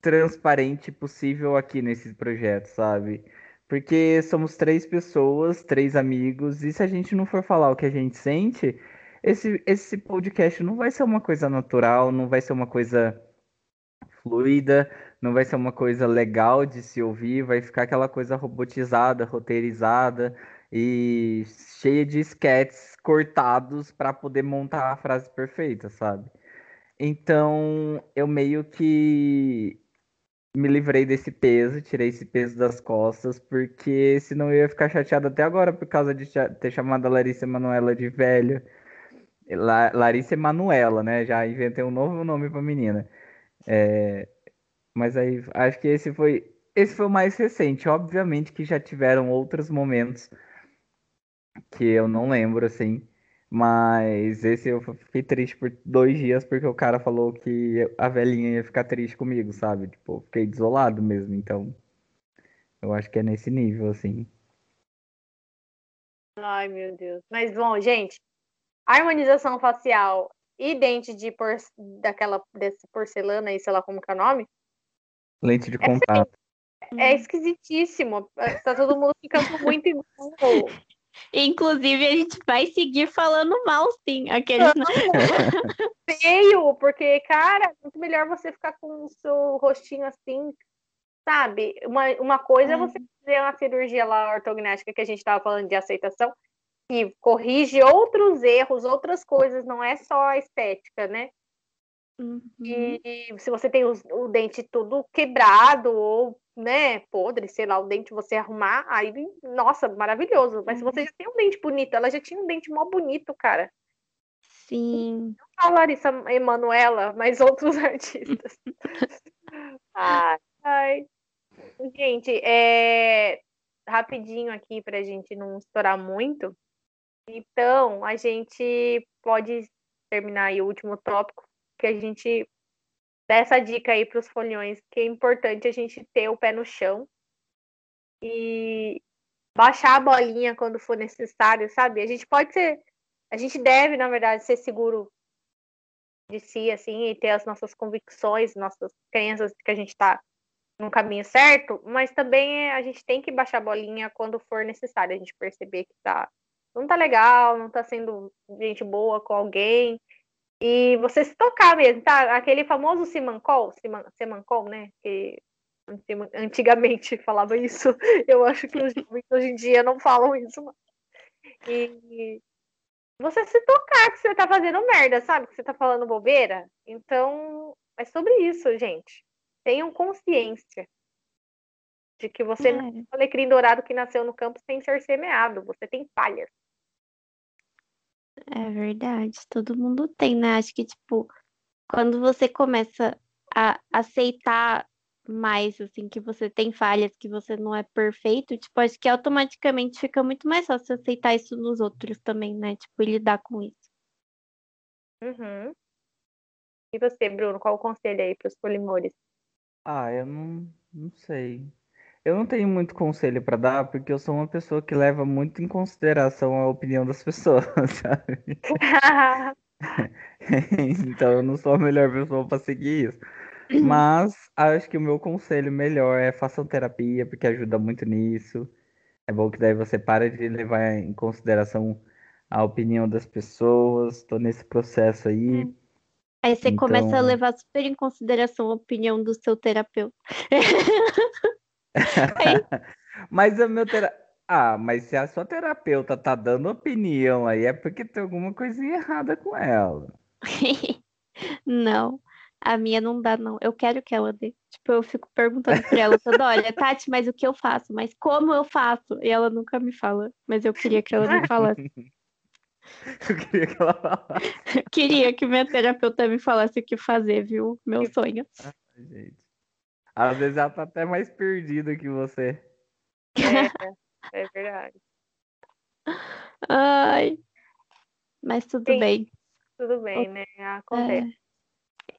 transparente possível aqui nesse projeto, sabe? Porque somos três pessoas, três amigos, e se a gente não for falar o que a gente sente, esse, esse podcast não vai ser uma coisa natural, não vai ser uma coisa fluida, não vai ser uma coisa legal de se ouvir, vai ficar aquela coisa robotizada, roteirizada e cheia de sketches cortados para poder montar a frase perfeita, sabe? Então, eu meio que me livrei desse peso, tirei esse peso das costas, porque senão eu ia ficar chateado até agora por causa de ter chamado a Larissa Manoela de velha. La Larissa Emanuela, né? Já inventei um novo nome pra menina. É... Mas aí, acho que esse foi esse foi o mais recente. Obviamente que já tiveram outros momentos que eu não lembro, assim. Mas esse eu fiquei triste por dois dias porque o cara falou que a velhinha ia ficar triste comigo, sabe? Tipo, fiquei desolado mesmo. Então, eu acho que é nesse nível, assim. Ai, meu Deus. Mas, bom, gente, harmonização facial e dente de por... daquela desse porcelana aí, sei lá como que é o nome. Lente de contato. É, é esquisitíssimo. Tá todo mundo ficando muito igual. Inclusive, a gente vai seguir falando mal, sim. Aqueles... Feio, porque, cara, é muito melhor você ficar com o seu rostinho assim, sabe? Uma, uma coisa é, é você fazer uma cirurgia lá ortognática que a gente estava falando de aceitação, que corrige outros erros, outras coisas, não é só a estética, né? Uhum. E se você tem o, o, dente todo quebrado ou, né, podre, sei lá, o dente você arrumar, aí, nossa, maravilhoso. Mas se você uhum. já tem um dente bonito, ela já tinha um dente mó bonito, cara. Sim. Não a Larissa Emanuela, mas outros artistas. ai, ai. Gente, é... rapidinho aqui pra gente não estourar muito. Então, a gente pode terminar aí o último tópico, que a gente dá essa dica aí para os folhões, que é importante a gente ter o pé no chão e baixar a bolinha quando for necessário, sabe? A gente pode ser, a gente deve, na verdade, ser seguro de si, assim, e ter as nossas convicções, nossas crenças que a gente está no caminho certo, mas também a gente tem que baixar a bolinha quando for necessário, a gente perceber que tá não tá legal, não tá sendo gente boa com alguém. E você se tocar mesmo, tá? Aquele famoso Simancol, Simancol, né? Que antigamente falava isso. Eu acho que os jovens hoje em dia não falam isso. E você se tocar que você tá fazendo merda, sabe? Que você tá falando bobeira. Então, é sobre isso, gente. Tenham consciência de que você é. não é um alecrim dourado que nasceu no campo sem ser semeado. Você tem falhas. É verdade, todo mundo tem, né? Acho que, tipo, quando você começa a aceitar mais, assim, que você tem falhas, que você não é perfeito, tipo, acho que automaticamente fica muito mais fácil aceitar isso nos outros também, né? Tipo, e lidar com isso. Uhum. E você, Bruno, qual o conselho aí para os polimores? Ah, eu não, não sei. Eu não tenho muito conselho para dar, porque eu sou uma pessoa que leva muito em consideração a opinião das pessoas, sabe? então eu não sou a melhor pessoa para seguir isso. Mas acho que o meu conselho melhor é façam terapia, porque ajuda muito nisso. É bom que daí você para de levar em consideração a opinião das pessoas. Estou nesse processo aí. Hum. Aí você então... começa a levar super em consideração a opinião do seu terapeuta. Mas o meu tera... Ah, mas se a sua terapeuta tá dando opinião aí, é porque tem alguma coisinha errada com ela. Não, a minha não dá, não. Eu quero que ela dê. Tipo, eu fico perguntando pra ela toda hora, Tati, mas o que eu faço? Mas como eu faço? E ela nunca me fala. Mas eu queria que ela me falasse. Eu queria que ela falasse. Queria que minha terapeuta me falasse o que fazer, viu? Meu sonho. Ai, gente. Às vezes ela tá até mais perdida que você. É, é verdade. Ai. Mas tudo Sim. bem. Tudo bem, né? Acontece. É.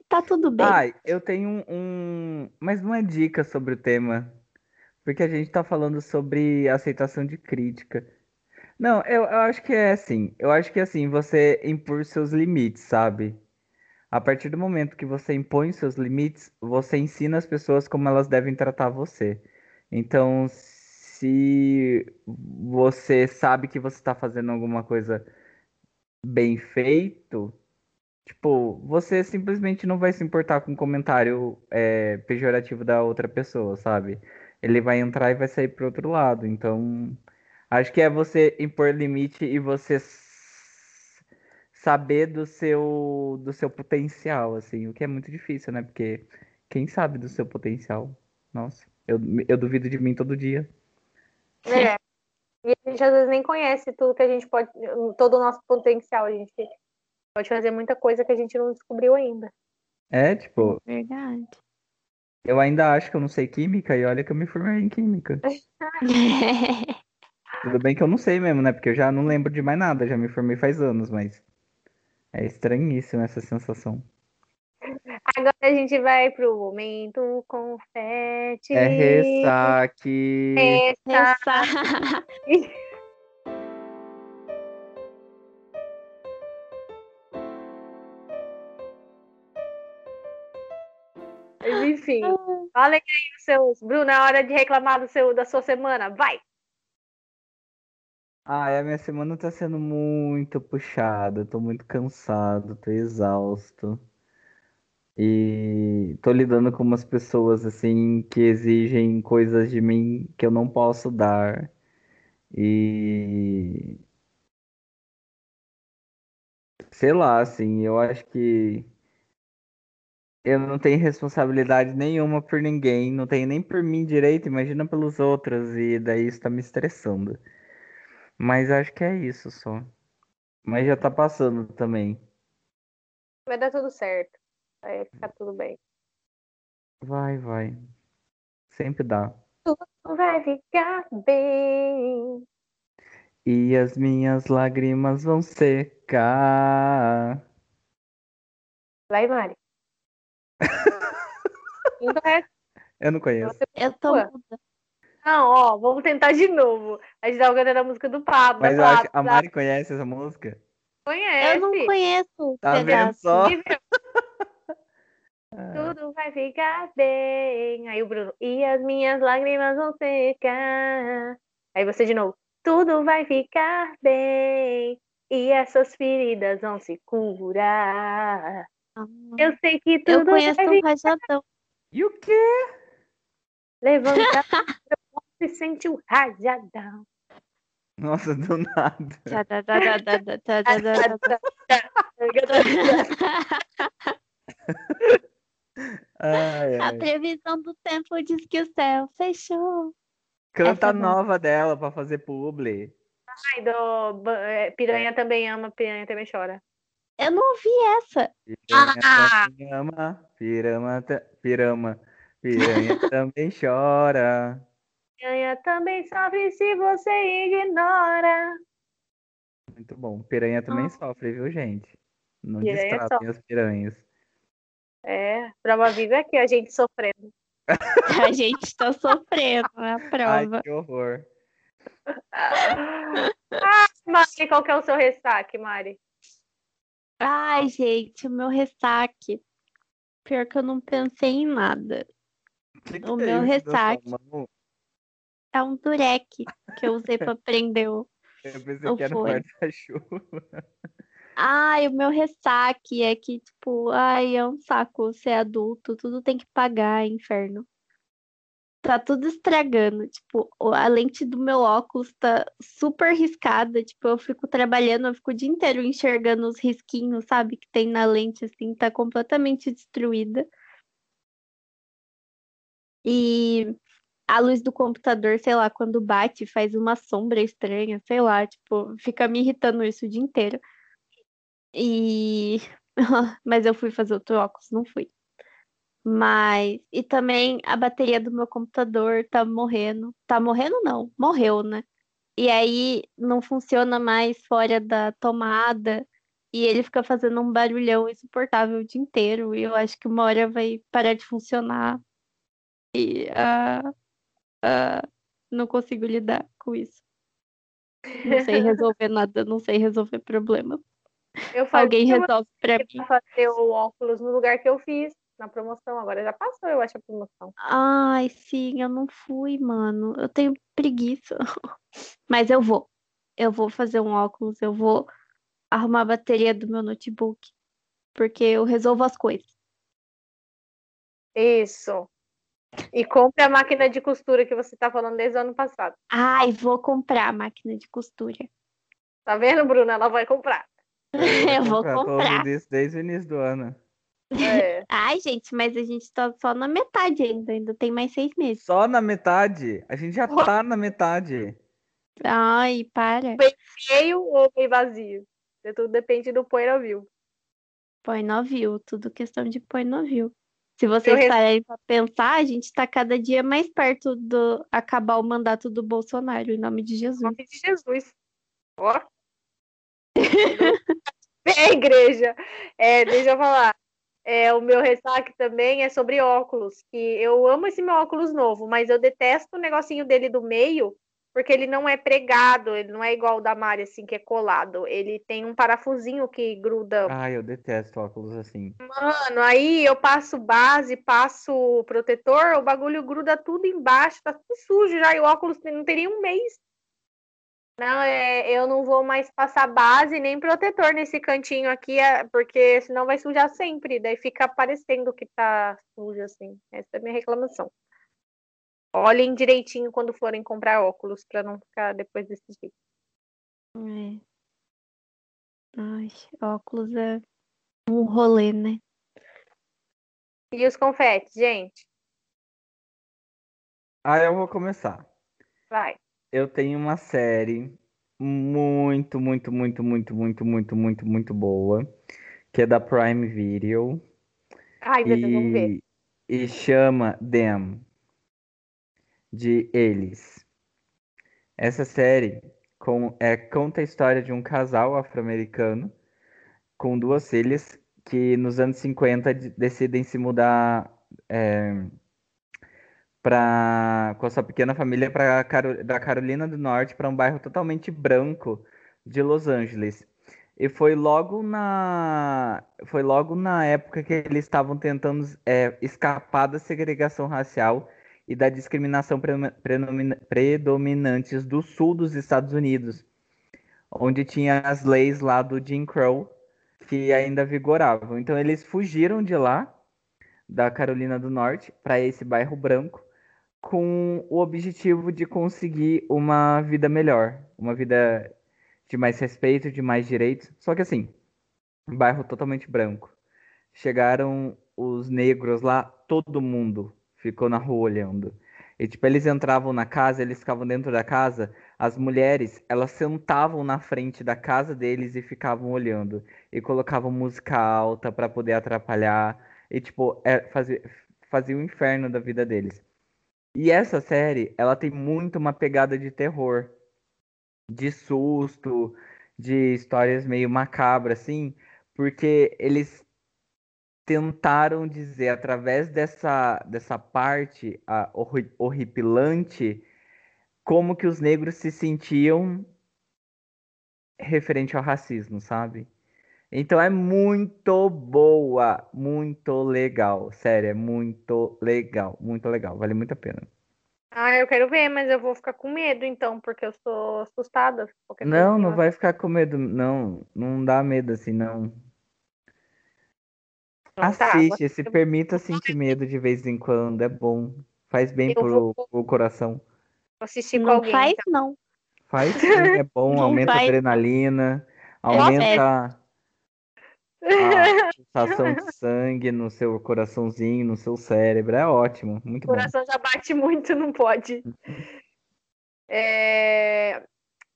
Tá tudo bem. Ai, eu tenho um, mais uma dica sobre o tema. Porque a gente tá falando sobre aceitação de crítica. Não, eu, eu acho que é assim. Eu acho que é assim, você impor seus limites, sabe? A partir do momento que você impõe seus limites, você ensina as pessoas como elas devem tratar você. Então, se você sabe que você está fazendo alguma coisa bem feito, tipo, você simplesmente não vai se importar com o comentário é, pejorativo da outra pessoa, sabe? Ele vai entrar e vai sair pro outro lado. Então, acho que é você impor limite e você saber do seu do seu potencial, assim, o que é muito difícil, né? Porque quem sabe do seu potencial? Nossa, eu, eu duvido de mim todo dia. É. E a gente às vezes nem conhece tudo que a gente pode, todo o nosso potencial. A gente pode fazer muita coisa que a gente não descobriu ainda. É, tipo, Verdade. eu ainda acho que eu não sei química e olha que eu me formei em química. Tudo bem que eu não sei mesmo, né? Porque eu já não lembro de mais nada, já me formei faz anos, mas é estranhíssimo essa sensação. Agora a gente vai pro momento confete. É ressaque. Essa- Essa- Mas enfim, falem aí os seus. Bruno, é hora de reclamar do seu, da sua semana. Vai! Ah, a minha semana tá sendo muito puxada, tô muito cansado, tô exausto. E tô lidando com umas pessoas assim que exigem coisas de mim que eu não posso dar. E sei lá, assim, eu acho que eu não tenho responsabilidade nenhuma por ninguém, não tenho nem por mim direito, imagina pelos outros, e daí isso tá me estressando. Mas acho que é isso só. Mas já tá passando também. Vai dar tudo certo. Vai ficar tudo bem. Vai, vai. Sempre dá. Vai ficar bem. E as minhas lágrimas vão secar. Vai, Mari. Então é- Eu não conheço. Eu tô. Não, ó, vamos tentar de novo. A gente tava cantando a música do Pablo. Mas eu acho a Mari conhece essa música. conhece. Eu não conheço Tá vendo só? Tudo vai ficar bem. Aí o Bruno, e as minhas lágrimas vão secar. Aí você de novo, tudo vai ficar bem. E essas feridas vão se curar. Ah, Eu sei que Eu tudo conheço vai um ficar rajadão. E o quê? levantar. se sente o rajadão. Nossa, do nada. Ai, A ai. previsão do tempo diz que o céu fechou. Canta essa a não. nova dela pra fazer publi. Ai, do, é, piranha também ama, piranha também chora. Eu não ouvi essa. Piranha Ah! também ama, pirama, pirama, piranha também chora. Piranha também sofre se você ignora. Muito bom. Piranha também Ah. sofre, viu, gente? Não Piranha as piranhas. É, prova viva é aqui, a gente sofrendo. A gente tá sofrendo na Ai, prova. que horror. Ah, Mari, qual que é o seu ressaque, Mari? Ai, gente, o meu ressaque. Pior que eu não pensei em nada. Que que O é meu ressaque. mão? É um dureque que eu usei pra prender o. Eu pensei Não que era um guarda-chuva. Ai, o meu ressaque é que, tipo, ai, é um saco ser adulto, tudo tem que pagar, é inferno. tá tudo estragando. Tipo, a lente do meu óculos tá super riscada. Tipo, eu fico trabalhando, eu fico o dia inteiro enxergando os risquinhos, sabe? Que tem na lente, assim, tá completamente destruída. E a luz do computador, sei lá, quando bate, faz uma sombra estranha, sei lá, tipo, fica me irritando isso o dia inteiro. E. Mas eu fui fazer outro óculos, não fui. Mas. E também a bateria do meu computador tá morrendo. Tá morrendo, não, morreu, né? E aí não funciona mais fora da tomada. E ele fica fazendo um barulhão insuportável o dia inteiro. E eu acho que uma hora vai parar de funcionar. E uh, uh, não consigo lidar com isso. Não sei resolver nada, não sei resolver problema. Alguém resolve pra mim. fazer o óculos no lugar que eu fiz, na promoção. Agora já passou, eu acho, a promoção. Ai, sim, eu não fui, mano. Eu tenho preguiça. Mas eu vou. Eu vou fazer um óculos, eu vou arrumar a bateria do meu notebook. Porque eu resolvo as coisas. Isso. E compre a máquina de costura que você está falando desde o ano passado. Ai, vou comprar a máquina de costura. Tá vendo, Bruna? Ela vai comprar. Eu vou comprar. Isso desde o início do ano. É. Ai, gente, mas a gente tá só na metade ainda. Ainda tem mais seis meses. Só na metade? A gente já tá na metade. Ai, para. Bem cheio ou bem vazio? Tudo depende do põe no view. Põe no view. Tudo questão de põe no view. Se vocês pararem para pensar, a gente está cada dia mais perto do acabar o mandato do Bolsonaro, em nome de Jesus. Em nome de Jesus. Ó. é, igreja. É, deixa eu falar. É, o meu ressaque também é sobre óculos. Que eu amo esse meu óculos novo, mas eu detesto o negocinho dele do meio, porque ele não é pregado, ele não é igual o da Mari, assim, que é colado. Ele tem um parafusinho que gruda. Ah, eu detesto óculos assim. Mano, aí eu passo base, passo protetor, o bagulho gruda tudo embaixo, tá tudo sujo já, e o óculos não tem nem um mês. Não, é, eu não vou mais passar base nem protetor nesse cantinho aqui, é, porque senão vai sujar sempre. Daí fica parecendo que tá sujo, assim. Essa é a minha reclamação. Olhem direitinho quando forem comprar óculos para não ficar depois desse jeito. É. Ai, óculos é um rolê, né? E os confetes, gente? Ah, eu vou começar. Vai. Eu tenho uma série muito, muito, muito, muito, muito, muito, muito, muito boa, que é da Prime Video. Ai, meu Deus, vamos ver. E chama Them de Eles. Essa série com, é, conta a história de um casal afro-americano com duas filhas que nos anos 50 decidem se mudar é, pra, com a sua pequena família pra, da Carolina do Norte para um bairro totalmente branco de Los Angeles. E foi logo na foi logo na época que eles estavam tentando é, escapar da segregação racial e da discriminação predominantes do sul dos Estados Unidos, onde tinha as leis lá do Jim Crow que ainda vigoravam. Então eles fugiram de lá, da Carolina do Norte, para esse bairro branco, com o objetivo de conseguir uma vida melhor, uma vida de mais respeito, de mais direitos. Só que assim, um bairro totalmente branco. Chegaram os negros lá, todo mundo ficou na rua olhando. E tipo, eles entravam na casa, eles ficavam dentro da casa, as mulheres, elas sentavam na frente da casa deles e ficavam olhando. E colocavam música alta para poder atrapalhar. E tipo, é, fazia, fazia o inferno da vida deles. E essa série, ela tem muito uma pegada de terror. De susto, de histórias meio macabras, assim. Porque eles tentaram dizer através dessa, dessa parte a, horripilante como que os negros se sentiam referente ao racismo, sabe? Então é muito boa, muito legal, sério, é muito legal, muito legal, vale muito a pena. Ah, eu quero ver, mas eu vou ficar com medo então, porque eu sou assustada. Não, não vai ficar com medo, não, não dá medo assim, não. Tá, Assiste, tá, se permita sentir medo de vez em quando, é bom. Faz bem Eu pro, vou- pro coração. Assistir com Não alguém. faz, então. não. Faz sim, é bom, Não aumenta a faz, adrenalina, É aumenta a pulsação de sangue no seu coraçãozinho, no seu cérebro. É ótimo, muito O bom. coração já bate muito, não pode. É,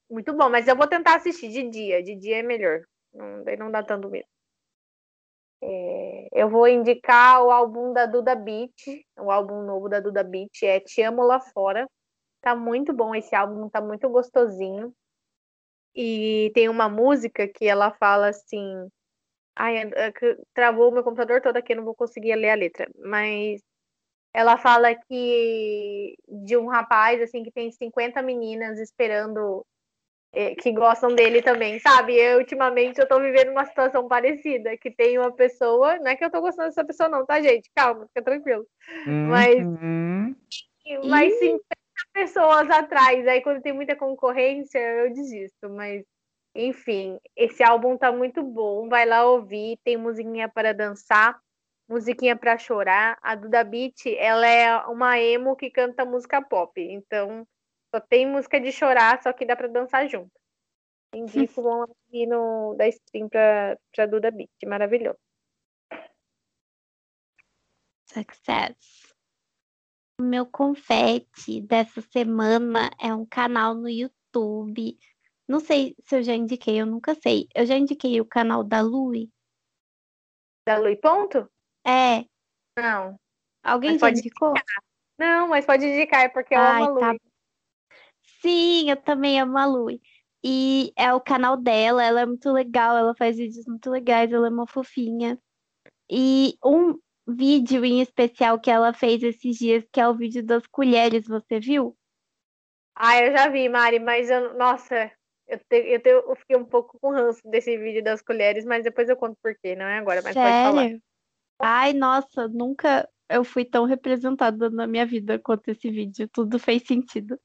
Muito bom, mas eu vou tentar assistir de dia. De dia é melhor. Não, daí não dá tanto medo. É, Eu vou indicar o álbum da Duda Beat. O álbum novo da Duda Beat é Te Amo Lá Fora. Tá muito bom esse álbum, tá muito gostosinho. E tem uma música que ela fala assim. Ai, é que travou o meu computador todo aqui, não vou conseguir ler a letra. Mas ela fala que de um rapaz assim que tem 50 meninas esperando que gostam dele também, sabe? Eu ultimamente eu tô vivendo uma situação parecida, que tem uma pessoa, não é que eu tô gostando dessa pessoa não, tá, gente? Calma, fica tranquilo. Mas Uhum. mas Ih. 50 pessoas atrás, aí quando tem muita concorrência, eu desisto, mas enfim, esse álbum tá muito bom, vai lá ouvir, tem musiquinha para dançar, musiquinha para chorar. A Duda Beat, ela é uma emo que canta música pop, então só tem música de chorar, só que dá para dançar junto. Indico, vão aqui no da stream pra, pra Duda Beat, maravilhoso. Success. O meu confete dessa semana é um canal no YouTube. Não sei se eu já indiquei, eu nunca sei. Eu já indiquei o canal da Lui. Da Lui Ponto? É, Não. alguém já indicou? Não, mas pode indicar, é porque eu Ai, amo a tá Lui. Sim, eu também amo a Lui. E é o canal dela, ela é muito legal, ela faz vídeos muito legais, ela é uma fofinha. E um vídeo em especial que ela fez esses dias, que é o vídeo das colheres, você viu? Ah, eu já vi, Mari, mas eu, nossa, eu, te- eu, te- eu fiquei um pouco com ranço desse vídeo das colheres, mas depois eu conto por quê, não é agora, mas pode falar. Sério? Ai, nossa, nunca eu fui tão representada na minha vida quanto esse vídeo. Tudo fez sentido.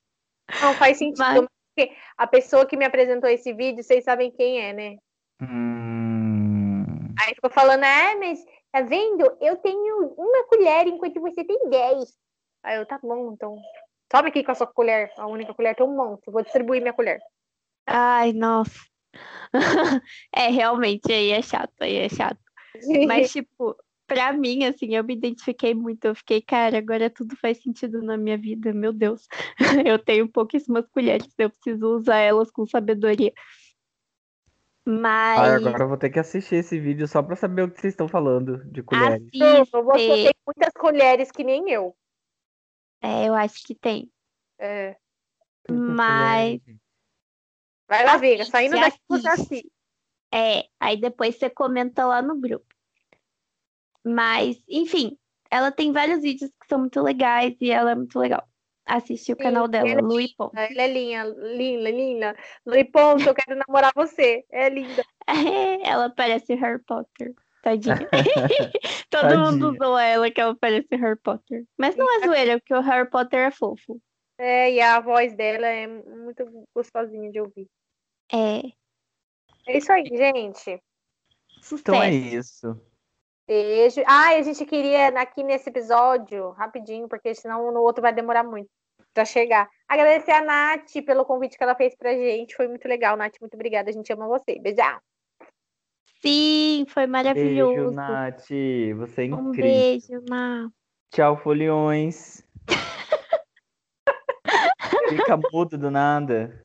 Não faz sentido, Mas- porque a pessoa que me apresentou esse vídeo, vocês sabem quem é, né? Hum. Aí ficou falando, ah, mas tá vendo? Eu tenho uma colher enquanto você tem 10. Aí eu, tá bom, então. Tome aqui com a sua colher, a única colher tem um monte, eu vou distribuir minha colher. Ai, nossa. É, realmente, aí é chato, aí é chato. Mas, tipo, pra mim, assim, eu me identifiquei muito. Eu fiquei, cara, agora tudo faz sentido na minha vida, meu Deus. Eu tenho pouquíssimas colheres, eu preciso usar elas com sabedoria. Ai, Mas agora eu vou ter que assistir esse vídeo só pra saber o que vocês estão falando de colheres. Então, você assiste. tem muitas colheres que nem eu. É, eu acho que tem. É. Mas Vai lá, Viga, saindo Assiste, daqui você assiste. É, aí depois você comenta lá no grupo. Mas, enfim, ela tem vários vídeos que são muito legais e ela é muito legal. Assiste o Sim, canal dela, ela é Lui Pon. Ela é linda, linda, linda. Lui Ponto, eu quero namorar você. É linda. Ela parece Harry Potter. Tadinha. Todo mundo Tadinha. zoa ela que ela parece Harry Potter. Mas não é zoeira, porque o Harry Potter é fofo. É, e a voz dela é muito gostosinha de ouvir. É. É isso aí, gente. Sucesso. Então é isso. Beijo. Ah, a gente queria aqui nesse episódio, rapidinho, porque senão no outro vai demorar muito pra chegar. Agradecer a Nath pelo convite que ela fez pra gente. Foi muito legal, Nath. Muito obrigada. A gente ama você. Beijão. Sim, foi Beijo, maravilhoso. Nath. Você é Um incrível. beijo, Nath. Tchau, foliões. Fica mudo do nada.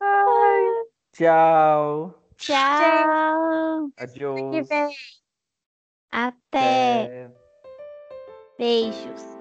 Ai, Tchau. Tchau. Adiós. Até. É. Beijos.